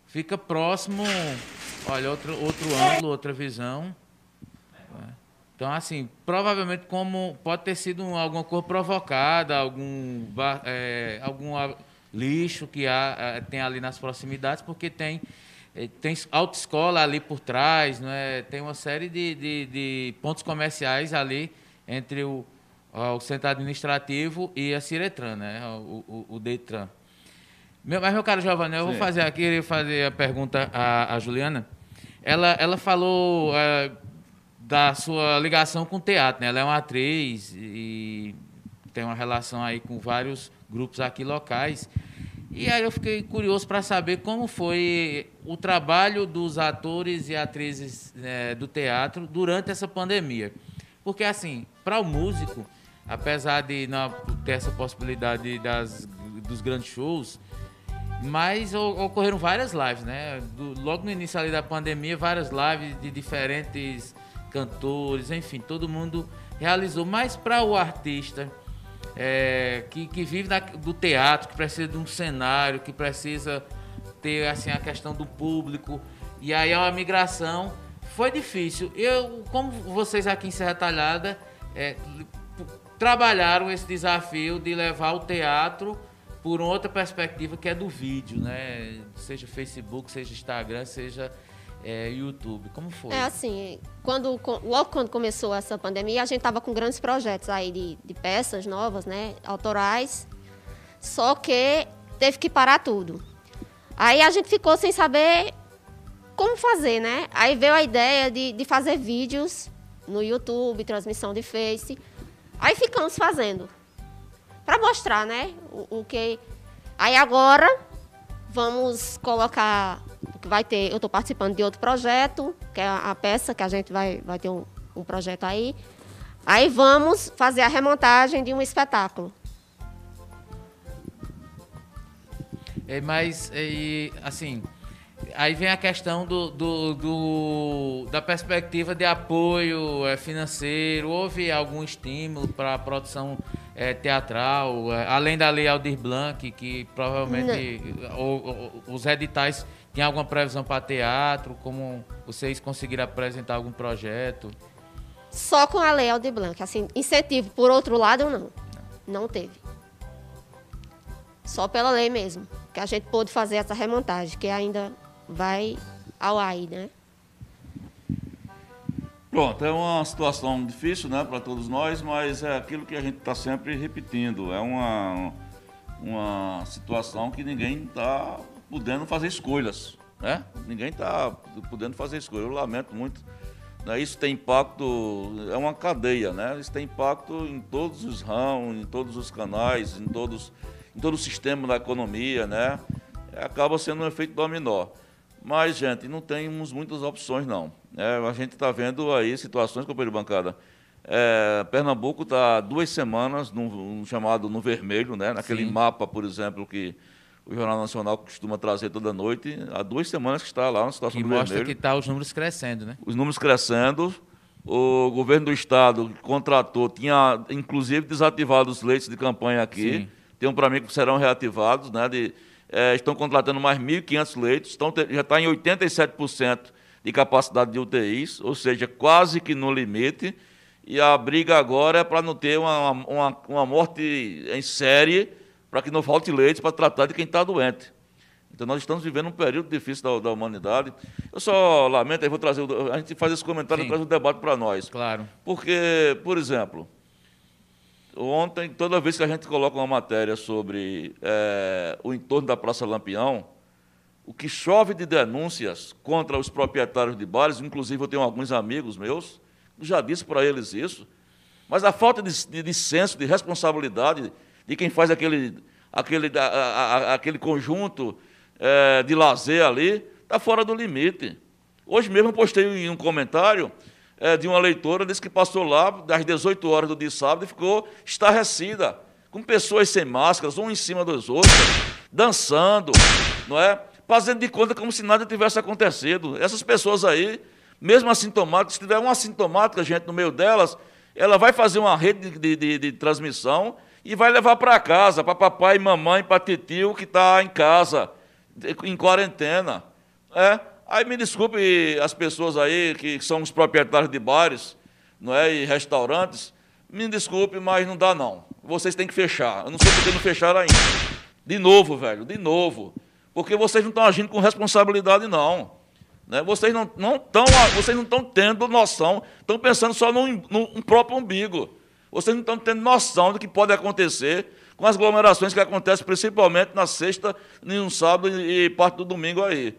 fica próximo. Olha, outro, outro ângulo, outra visão. É. Então, assim, provavelmente como pode ter sido um- alguma coisa provocada, algum, é, algum lixo que há, tem ali nas proximidades, porque tem, eh, tem autoescola ali por trás, não é? tem uma série de, de, de pontos comerciais ali entre o, o centro administrativo e a Ciretran, né? o, o, o Detran. Meu, mas, meu caro Giovanni, eu vou fazer aqui fazer a pergunta à, à Juliana. Ela, ela falou eh, da sua ligação com o teatro, né? Ela é uma atriz e tem uma relação aí com vários grupos aqui locais. E aí eu fiquei curioso para saber como foi o trabalho dos atores e atrizes eh, do teatro durante essa pandemia. Porque, assim, para o músico, apesar de não ter essa possibilidade das, dos grandes shows, mas ocorreram várias lives, né? Do- logo no início ali da pandemia, várias lives de diferentes cantores, enfim, todo mundo realizou. Mas para o artista é, que, que vive da- do teatro, que precisa de um cenário, que precisa ter assim a questão do público, e aí é uma migração, foi difícil. Eu, como vocês aqui em Serra Talhada, é, trabalharam esse desafio de levar o teatro por outra perspectiva que é do vídeo, né? Seja Facebook, seja Instagram, seja é, YouTube. Como foi? É assim, quando, logo quando começou essa pandemia, a gente estava com grandes projetos aí de, de peças novas, né, autorais, só que teve que parar tudo. Aí a gente ficou sem saber como fazer, né? Aí veio a ideia de, de fazer vídeos no YouTube, transmissão de Face. Aí ficamos fazendo, para mostrar, né, o, o que... Aí agora vamos colocar vai ter eu estou participando de outro projeto que é a, a peça que a gente vai vai ter um, um projeto aí. Aí vamos fazer a remontagem de um espetáculo. É, mas, e, assim, aí vem a questão do, do- do- da perspectiva de apoio é, financeiro. Houve algum estímulo para a produção é, teatral, é, além da Lei Aldir Blanc, que provavelmente o- o- os editais tinham alguma previsão para teatro? Como vocês conseguiram apresentar algum projeto? só com a lei Aldir Blanc assim incentivo por outro lado não não teve Só pela lei mesmo, que a gente pôde fazer essa remontagem, que ainda vai ao ar aí, né? Pronto, é uma situação difícil né, para todos nós, mas é aquilo que a gente está sempre repetindo. É uma, uma situação que ninguém está podendo fazer escolhas. Né? Ninguém está podendo fazer escolhas. Eu lamento muito. Né? Isso tem impacto, é uma cadeia, né? Isso tem impacto em todos os ramos, em todos os canais, em, todos, em todo o sistema da economia, né? Acaba sendo um efeito dominó. Mas, gente, não temos muitas opções, não. É, a gente está vendo aí situações, companheiro de bancada. É, Pernambuco está duas semanas no, no chamado no vermelho, né? naquele Sim. mapa, por exemplo, que o Jornal Nacional costuma trazer toda noite. Há duas semanas que está lá na situação Que do mostra que tá os números crescendo, né? os números crescendo. O governo do estado contratou, tinha inclusive desativado os leitos de campanha aqui. Sim. Tem um para mim que serão reativados, né? De, eh, estão contratando mais 1.500 leitos, estão, já está em 87% de capacidade de UTIs, ou seja, quase que no limite. E a briga agora é para não ter uma, uma, uma morte em série, para que não falte leitos para tratar de quem está doente. Então nós estamos vivendo um período difícil da, da humanidade. Eu só lamento, aí vou trazer, a gente faz esse comentário e Sim. traz o debate para nós. Claro. Porque, por exemplo, ontem, toda vez que a gente coloca uma matéria sobre eh, o entorno da Praça Lampião, o que chove de denúncias contra os proprietários de bares, inclusive eu tenho alguns amigos meus, já disse para eles isso, mas a falta de, de, de senso, de responsabilidade de quem faz aquele, aquele, a- a- aquele conjunto eh, de lazer ali, está fora do limite. Hoje mesmo eu postei um comentário eh, de uma leitora, disse que passou lá das 18 horas do dia sábado e ficou estarrecida, com pessoas sem máscaras, um em cima dos outros, dançando, não é? Fazendo de conta como se nada tivesse acontecido. Essas pessoas aí, mesmo assintomáticas, se tiver uma assintomática, gente, no meio delas, ela vai fazer uma rede de, de- de- de transmissão e vai levar para casa, para papai e mamãe, para titio que está em casa, em quarentena. É? Aí me desculpe as pessoas aí que são os proprietários de bares não é, e restaurantes, me desculpe, mas não dá não. Vocês têm que fechar. Eu não sei por que não fecharam ainda. De novo, velho, de novo. Porque vocês não estão agindo com responsabilidade, não. Né? Vocês não não estão vocês não tendo noção, estão pensando só no próprio umbigo. Vocês não estão tendo noção do que pode acontecer com as aglomerações que acontecem principalmente na sexta, no sábado e parte do domingo aí.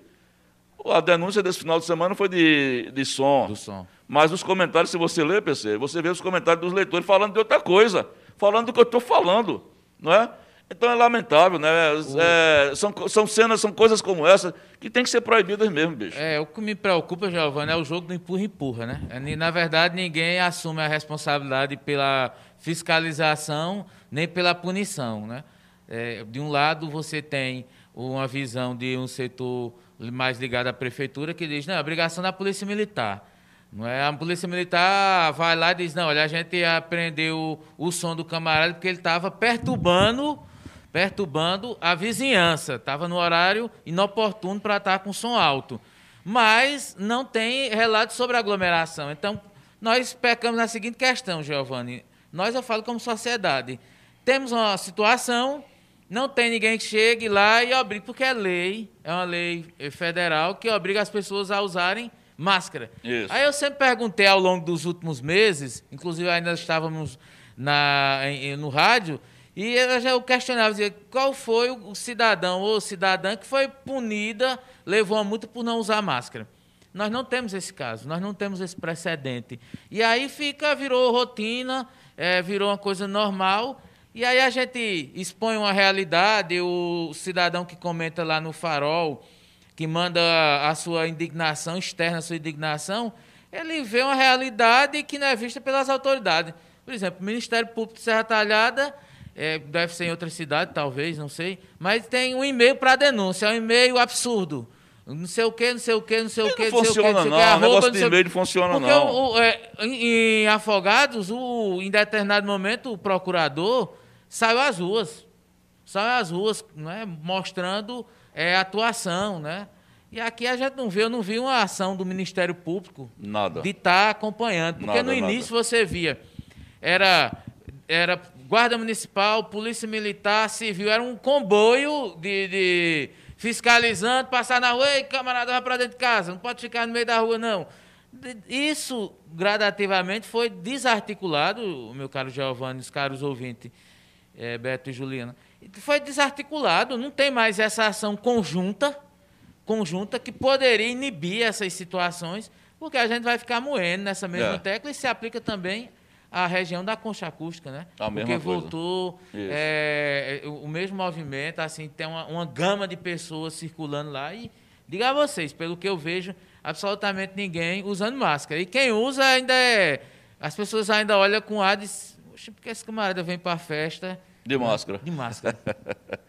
A denúncia desse final de semana foi de, de som. Som. Mas os comentários, se você ler, PC, você vê os comentários dos leitores falando de outra coisa, falando do que eu estou falando, não é? Então é lamentável, né? É, são, são cenas, são coisas como essa que tem que ser proibidas mesmo, bicho. É, o que me preocupa, Giovanni, é o jogo do empurra-empurra, né? É, Na verdade, ninguém assume a responsabilidade pela fiscalização nem pela punição, né? É, de um lado, você tem uma visão de um setor mais ligado à prefeitura que diz, não, é obrigação da polícia militar. Não é? A polícia militar vai lá e diz, não, olha, a gente apreendeu o, o som do camarada porque ele estava perturbando perturbando a vizinhança. Estava no horário inoportuno para estar com som alto. Mas não tem relato sobre aglomeração. Então, nós pecamos na seguinte questão, Giovanni. Nós, eu falo como sociedade. Temos uma situação, não tem ninguém que chegue lá e obrigue, porque é lei, é uma lei federal que obriga as pessoas a usarem máscara. Isso. Aí eu sempre perguntei ao longo dos últimos meses, inclusive ainda estávamos na, no rádio, e eu eu questionava, dizia, qual foi o cidadão ou cidadã que foi punida, levou uma multa por não usar máscara. Nós não temos esse caso, nós não temos esse precedente. E aí fica, virou rotina, eh, virou uma coisa normal, e aí a gente expõe uma realidade, o cidadão que comenta lá no farol, que manda a sua indignação, externa a sua indignação, ele vê uma realidade que não é vista pelas autoridades. Por exemplo, o Ministério Público de Serra Talhada, eh, deve ser em outra cidade, talvez, não sei, mas tem um e-mail para denúncia, é um e-mail absurdo. Não sei o quê, não sei o quê, não sei o quê, não funciona não o negócio de e-mail não funciona Porque não. o- o- é, em, em Afogados, o, em determinado momento, o procurador saiu às ruas saiu às ruas, né, mostrando é, atuação, né? E aqui a gente não vê, eu não vi uma ação do Ministério Público Nada. de estar acompanhando, porque Nada, no nada. início você via era era Guarda Municipal, Polícia Militar, Civil, era um comboio de, de fiscalizando, passar na rua, ei, camarada, vai para dentro de casa, não pode ficar no meio da rua, não. Isso, gradativamente, foi desarticulado, meu caro Giovanni, os caros ouvintes, eh, Beto e Juliana. Foi desarticulado, não tem mais essa ação conjunta, conjunta que poderia inibir essas situações, porque a gente vai ficar moendo nessa mesma É. tecla e se aplica também à região da concha acústica, né? A porque voltou é, o o mesmo movimento, assim, tem uma, uma gama de pessoas circulando lá e diga a vocês, pelo que eu vejo, absolutamente ninguém usando máscara. E quem usa ainda é. As pessoas ainda olham com ar de. Oxe, porque esse camarada vem para a festa De máscara. de máscara.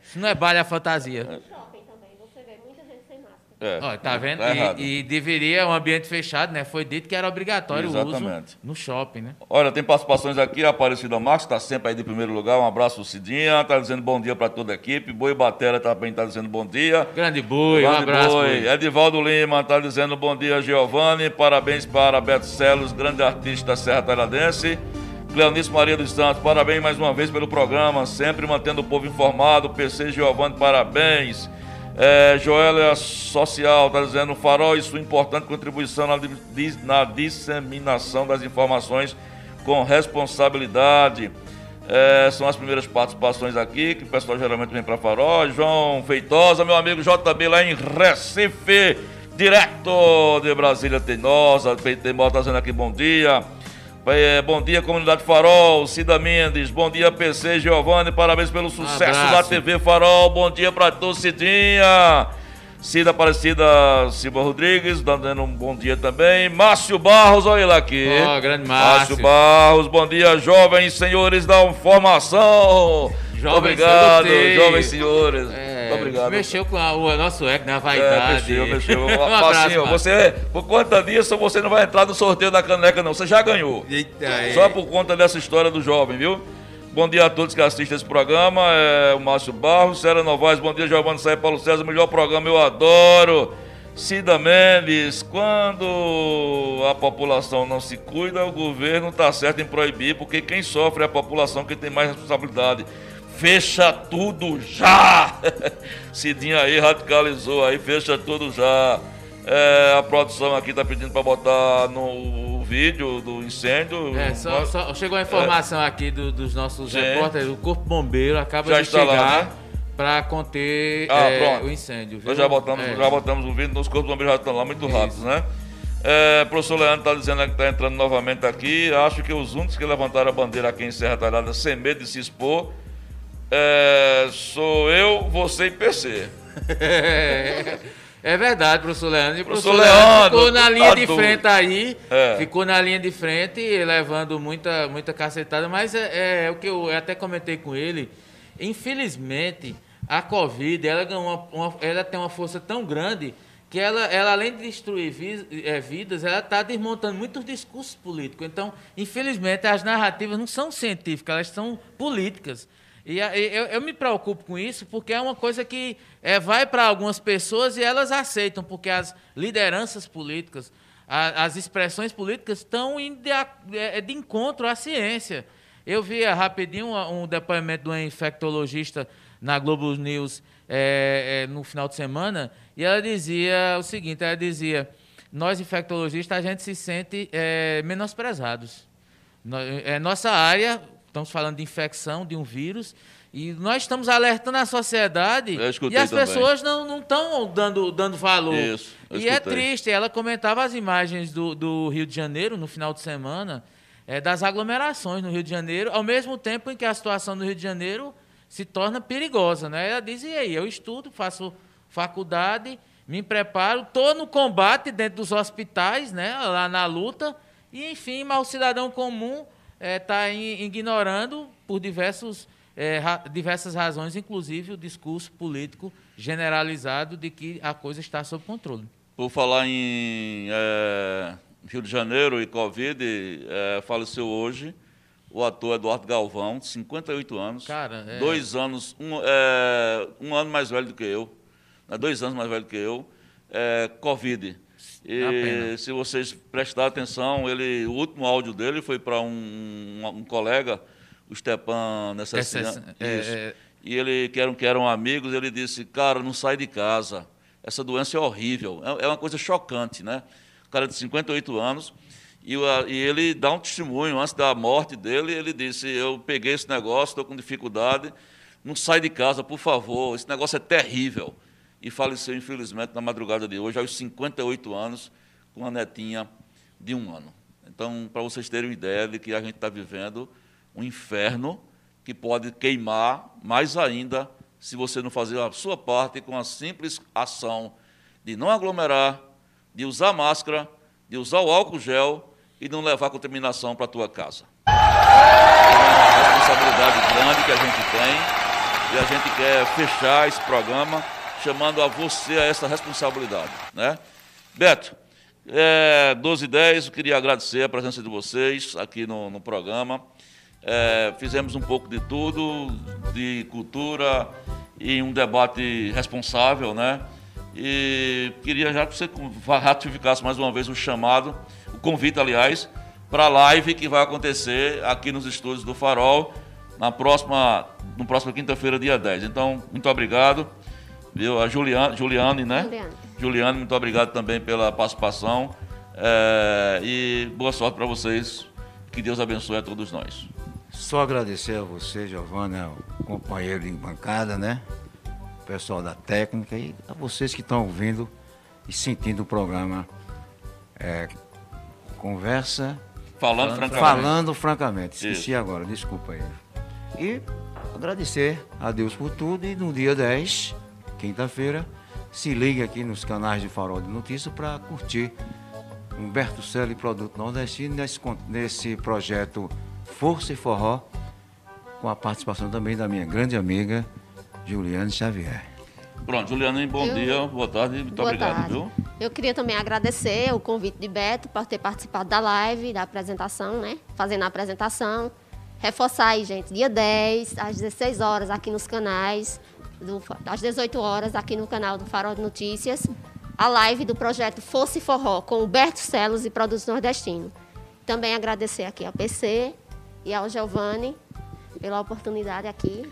Isso não é baile a fantasia. No shopping também, você vê muita gente sem máscara. É. Ó, tá vendo? Tá e, e deveria um ambiente fechado, né? Foi dito que era obrigatório o Exatamente. uso no shopping, né? Olha, tem participações aqui, Aparecida Marcos está sempre aí de primeiro lugar. Um abraço, Cidinha. Está dizendo bom dia para toda a equipe. Boi Batera também está dizendo bom dia. Grande boi, um Grande abraço. Boi. Edivaldo Lima está dizendo bom dia, Giovanni. Parabéns para Beto Celos, grande artista da Serra Talhadense. Cleonice Maria dos Santos, parabéns mais uma vez pelo programa, sempre mantendo o povo informado. PC Giovanni, parabéns. É, Joélia Social está dizendo farol e sua importante contribuição na, na disseminação das informações com responsabilidade. É, são as primeiras participações aqui, que o pessoal geralmente vem para Farol. João Feitosa, meu amigo JB lá em Recife, direto de Brasília Teimosa. Teimosa está dizendo aqui bom dia. É, bom dia, comunidade Farol, Cida Mendes, bom dia, PC Giovanni, parabéns pelo sucesso abraço. da TV Farol, bom dia pra todos, Cidinha. Cida Aparecida Silva Rodrigues, dando um bom dia também. Márcio Barros, olha ele aqui. Ó, grande Márcio. Barros, bom dia, jovens senhores da informação. Jovens, obrigado, jovens senhores. É, Muito obrigado. Mexeu com a- o nosso ego, né? A É, vaidade. mexeu, mexeu. um abraço, você, por conta disso, você não vai entrar no sorteio da caneca, não. Você já ganhou. Eita, é. Só por conta dessa história do jovem, viu? Bom dia a todos que assistem esse programa. É o Márcio Barros, Sera Novaes, bom dia, Giovanni Saia Paulo César, melhor programa, eu adoro. Cida Mendes, quando a população não se cuida, o governo está certo em proibir, porque quem sofre é a população que tem mais responsabilidade. Fecha tudo já! Cidinha aí radicalizou aí, fecha tudo já. É, a produção aqui tá pedindo para botar no vídeo do incêndio. É, só, só- chegou a informação aqui do- dos nossos Sim. repórteres, o Corpo Bombeiro acaba Já de lá, chegar né? para conter Ah, é, o incêndio. viu? Nós já botamos, É. já botamos o vídeo, os corpos bombeiros já estão lá muito rápidos, né? É, professor Leandro está dizendo que está entrando novamente aqui. Acho que os únicos que levantaram a bandeira aqui em Serra Talhada sem medo de se expor é, sou eu, você e PC. É verdade, professor Leandro. E o Professor professor Leandro ficou na tá linha de frente aí. É. Ficou na linha de frente, levando muita, muita cacetada. Mas é, é o que eu até comentei com ele. Infelizmente, a Covid ela, ganhou uma- uma- ela tem uma força tão grande que ela, ela além de destruir é, vidas, ela está desmontando muitos discursos políticos. Então, infelizmente, as narrativas não são científicas, elas são políticas. E eu, eu me preocupo com isso porque é uma coisa que é, vai para algumas pessoas e elas aceitam, porque as lideranças políticas, a- as expressões políticas estão de, a- é, de encontro à ciência. Eu vi ah, rapidinho um, um depoimento de uma infectologista na Globo News é, é, no final de semana e ela dizia o seguinte: ela dizia, nós infectologistas a gente se sente é, menosprezados. No- É nossa área, estamos falando de infecção, de um vírus, e nós estamos alertando a sociedade e as também. pessoas não estão dando, dando valor. Isso, e é triste, ela comentava as imagens do, do Rio de Janeiro no final de semana, é, das aglomerações no Rio de Janeiro, ao mesmo tempo em que a situação no Rio de Janeiro se torna perigosa. Né? Ela diz, e aí, eu estudo, faço faculdade, me preparo, estou no combate dentro dos hospitais, né, lá na luta, e enfim, mas o cidadão comum está ignorando por diversos, eh, ra- diversas razões, inclusive o discurso político generalizado de que a coisa está sob controle. Por falar em é, Rio de Janeiro e Covid, é, faleceu hoje o ator Eduardo Galvão, 58 anos. Cara, é- Dois anos, um, é, um ano mais velho do que eu. Dois anos mais velho que eu. É, Covid. É E se vocês prestarem atenção, ele, o último áudio dele foi para um, um, colega, o Stepan cena. é, Isso. é. E ele, que eram, que eram amigos, ele disse, cara, não sai de casa. Essa doença é horrível. É, é uma coisa chocante, né? O cara de 58 anos. E, e ele dá um testemunho, antes da morte dele, ele disse, eu peguei esse negócio, estou com dificuldade, não sai de casa, por favor, esse negócio é terrível. E faleceu, infelizmente, na madrugada de hoje, aos 58 anos, com uma netinha de um ano. Então, para vocês terem uma ideia de que a gente está vivendo um inferno que pode queimar mais ainda se você não fazer a sua parte com a simples ação de não aglomerar, de usar máscara, de usar o álcool gel e não levar contaminação para a tua casa. É uma responsabilidade grande que a gente tem e a gente quer fechar esse programa chamando a você a essa responsabilidade. Né? Beto, é, 12 e 10, eu queria agradecer a presença de vocês aqui no, no programa. É, fizemos um pouco de tudo, de cultura e um debate responsável, né? E queria já que você ratificasse mais uma vez o chamado, o convite, aliás, para a live que vai acontecer aqui nos estúdios do Farol na próxima, no próxima quinta-feira, dia 10. Então, muito obrigado. Viu? A Juliane, Juliane, né? Juliane. Juliane, muito obrigado também pela participação. É, e boa sorte para vocês. Que Deus abençoe a todos nós. Só agradecer a você, Giovana, companheiro de bancada, né? O pessoal da técnica e a vocês que estão ouvindo e sentindo o programa é, Conversa Falando francamente. Falando francamente, esqueci Isso. agora, desculpa aí. E agradecer a Deus por tudo e no dia 10, quinta-feira, se ligue aqui nos canais de Farol de Notícias para curtir Humberto Celi Produto Nordestino nesse, nesse projeto Força e Forró, com a participação também da minha grande amiga Juliane Xavier. Pronto, Juliane, bom Eu- dia, boa tarde, muito Boa obrigado, tarde. viu? Eu queria também agradecer o convite de Beto por ter participado da live, da apresentação, né? Fazendo a apresentação. Reforçar aí, gente, dia 10, às 16 horas, aqui nos canais, do, às 18 horas, aqui no canal do Farol de Notícias, a live do projeto Fosse Forró, com Humberto Celos e Produtos Nordestinos. Também agradecer aqui ao PC e ao Giovanni pela oportunidade aqui.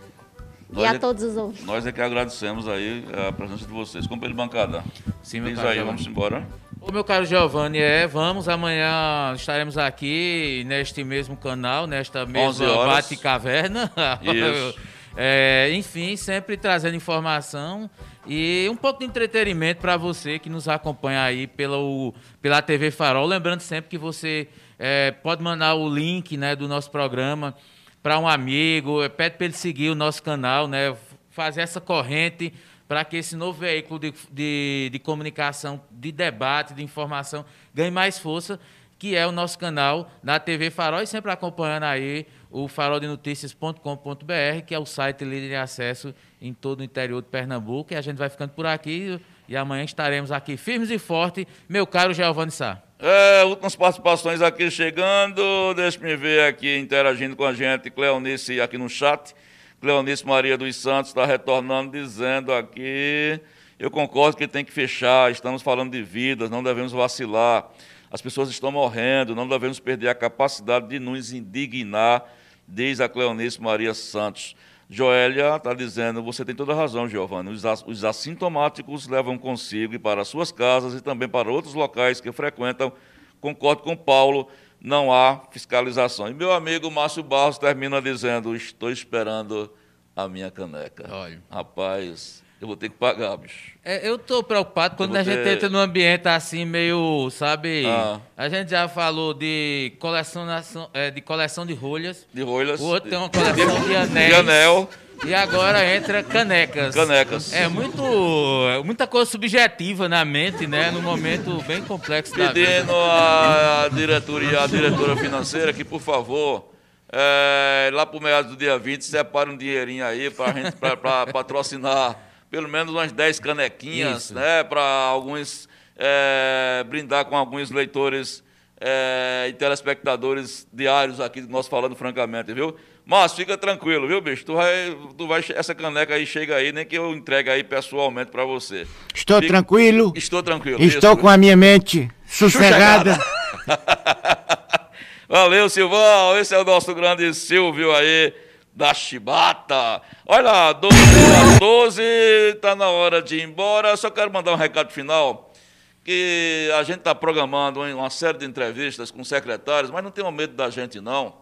E Nós a é- todos os ouvintes. Nós é que agradecemos aí a presença de vocês. Companheiro de bancada, Sim, meu diz caro aí, vamos embora. Ô, meu caro Giovanni, é, vamos, amanhã estaremos aqui neste mesmo canal, nesta 11 mesma. Bate-Caverna. Isso. É, enfim, sempre trazendo informação e um pouco de entretenimento para você que nos acompanha aí pelo, pela TV Farol. Lembrando sempre que você é, pode mandar o link né, do nosso programa para um amigo, é, pede para ele seguir o nosso canal, né, fazer essa corrente para que esse novo veículo de, de, de comunicação, de debate, de informação ganhe mais força, que é o nosso canal na TV Farol e sempre acompanhando aí o faroldenoticias.com.br, que é o site líder de acesso em todo o interior de Pernambuco. E a gente vai ficando por aqui e amanhã estaremos aqui firmes e fortes, meu caro Giovanni Sá. É, últimas participações aqui chegando. Deixa-me ver aqui, interagindo com a gente, Cleonice aqui no chat. Cleonice Maria dos Santos está retornando, dizendo aqui. Eu concordo que tem que fechar. Estamos falando de vidas, não devemos vacilar. As pessoas estão morrendo, não devemos perder a capacidade de nos indignar, diz a Cleonice Maria Santos. Joélia está dizendo, você tem toda a razão, Giovanni. Os, as- os assintomáticos levam consigo e para suas casas e também para outros locais que frequentam. Concordo com Paulo, não há fiscalização. E meu amigo Márcio Barros termina dizendo, estou esperando a minha caneca. Olha. Rapaz, eu vou ter que pagar, bicho. É, eu tô preocupado quando a vou gente ter- entra num ambiente assim, meio, sabe? Ah. A gente já falou de colecionação, é, de coleção de rolhas. De rolhas. O outro tem uma coleção de anéis. De anel. E agora entra canecas. Canecas. É muito, muita coisa subjetiva na mente, né? Num momento bem complexo pedindo à diretoria, à diretora financeira que, por favor, é, lá por meados do dia 20, separe um dinheirinho aí para patrocinar pelo menos umas 10 canequinhas, Isso. né? Para alguns é, brindar com alguns leitores é, e telespectadores diários aqui do nosso Falando Francamente, viu? Mas fica tranquilo, viu, bicho? Tu vai, tu vai, essa caneca aí chega aí, nem que eu entregue aí pessoalmente para você. Estou Fica- tranquilo. Estou tranquilo. Estou isso. com a minha mente sossegada. Valeu, Silvão. Esse é o nosso grande Silvio aí, da Chibata. Olha lá, 12 horas 12, tá na hora de ir embora. Só quero mandar um recado final, que a gente está programando uma série de entrevistas com secretários, mas não tenham medo da gente, não.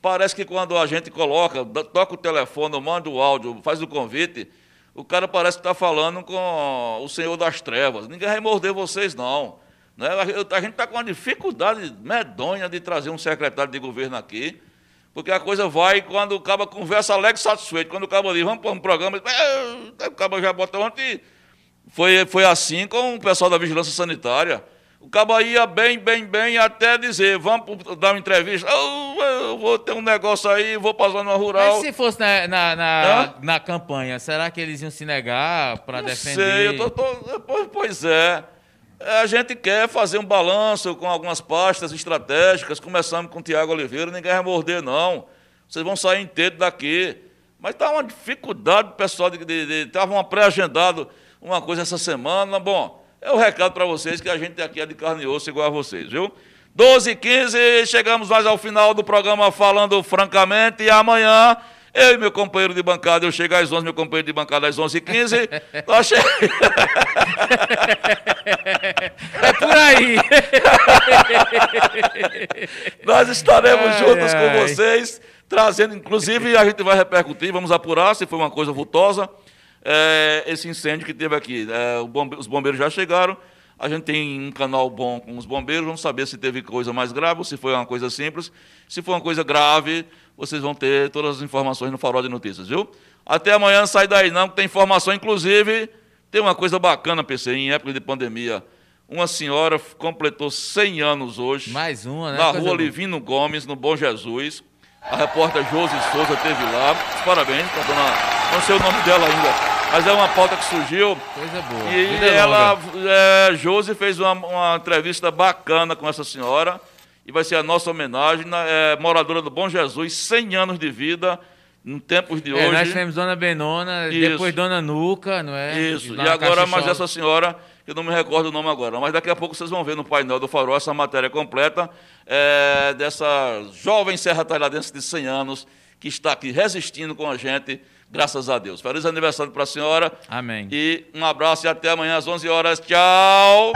Parece que quando a gente coloca, toca o telefone, manda o áudio, faz o convite, o cara parece que está falando com o Senhor das Trevas. Ninguém vai morder vocês, não. Né? A gente está com uma dificuldade medonha de trazer um secretário de governo aqui, porque a coisa vai quando o cabo conversa alegre satisfeito. Quando o cabo diz, vamos para um programa, "É", o cabo já bota ontem. Foi, foi assim com o pessoal da Vigilância Sanitária. O cabo ia bem, bem, bem, até dizer, vamos dar uma entrevista. "Oh, eu vou ter um negócio aí, vou para a zona rural. Mas se fosse na, na, na, na campanha, será que eles iam se negar para defender? sei, eu tô, tô- pois é. A gente quer fazer um balanço com algumas pastas estratégicas, começando com o Tiago Oliveira, ninguém vai morder, não. Vocês vão sair inteiro daqui. Mas está uma dificuldade, pessoal, de estava uma pré-agendado uma coisa essa semana. Bom, é o recado para vocês que a gente aqui é de carne e osso igual a vocês, viu? 12 e 15, chegamos mais ao final do programa Falando Francamente, e amanhã eu e meu companheiro de bancada, eu chego às 11, meu companheiro de bancada às 11 e 15 nós che- É por aí. Nós estaremos Ai, juntos ai. com vocês, trazendo, inclusive, a gente vai repercutir, vamos apurar se foi uma coisa vultosa, é, esse incêndio que teve aqui. É, bombe- os bombeiros já chegaram, a gente tem um canal bom com os bombeiros, vamos saber se teve coisa mais grave ou se foi uma coisa simples. Se for uma coisa grave, vocês vão ter todas as informações no Farol de Notícias, viu? Até amanhã, sai daí não, que tem informação, inclusive, tem uma coisa bacana, PC, em época de pandemia. Uma senhora completou 100 anos hoje Mais uma, né? na rua boa. Livino Gomes, no Bom Jesus. A repórter Josi Souza esteve lá. Parabéns para dona. Não sei o nome dela ainda, mas é uma pauta que surgiu. Coisa boa. E Vida ela, longa. é, Josi, fez uma, uma entrevista bacana com essa senhora. E vai ser a nossa homenagem. na- É, moradora do Bom Jesus, 100 anos de vida, em tempos de É, nós hoje. tivemos Dona Benona, Isso. depois Dona Nuca, não é? Isso, e agora mais essa senhora, que eu não me recordo o nome agora, mas daqui a pouco vocês vão ver no painel do Farol essa matéria completa é, dessa jovem serra talhadense de 100 anos que está aqui resistindo com a gente, graças a Deus. Feliz aniversário para a senhora. Amém. E um abraço e até amanhã às 11 horas. Tchau!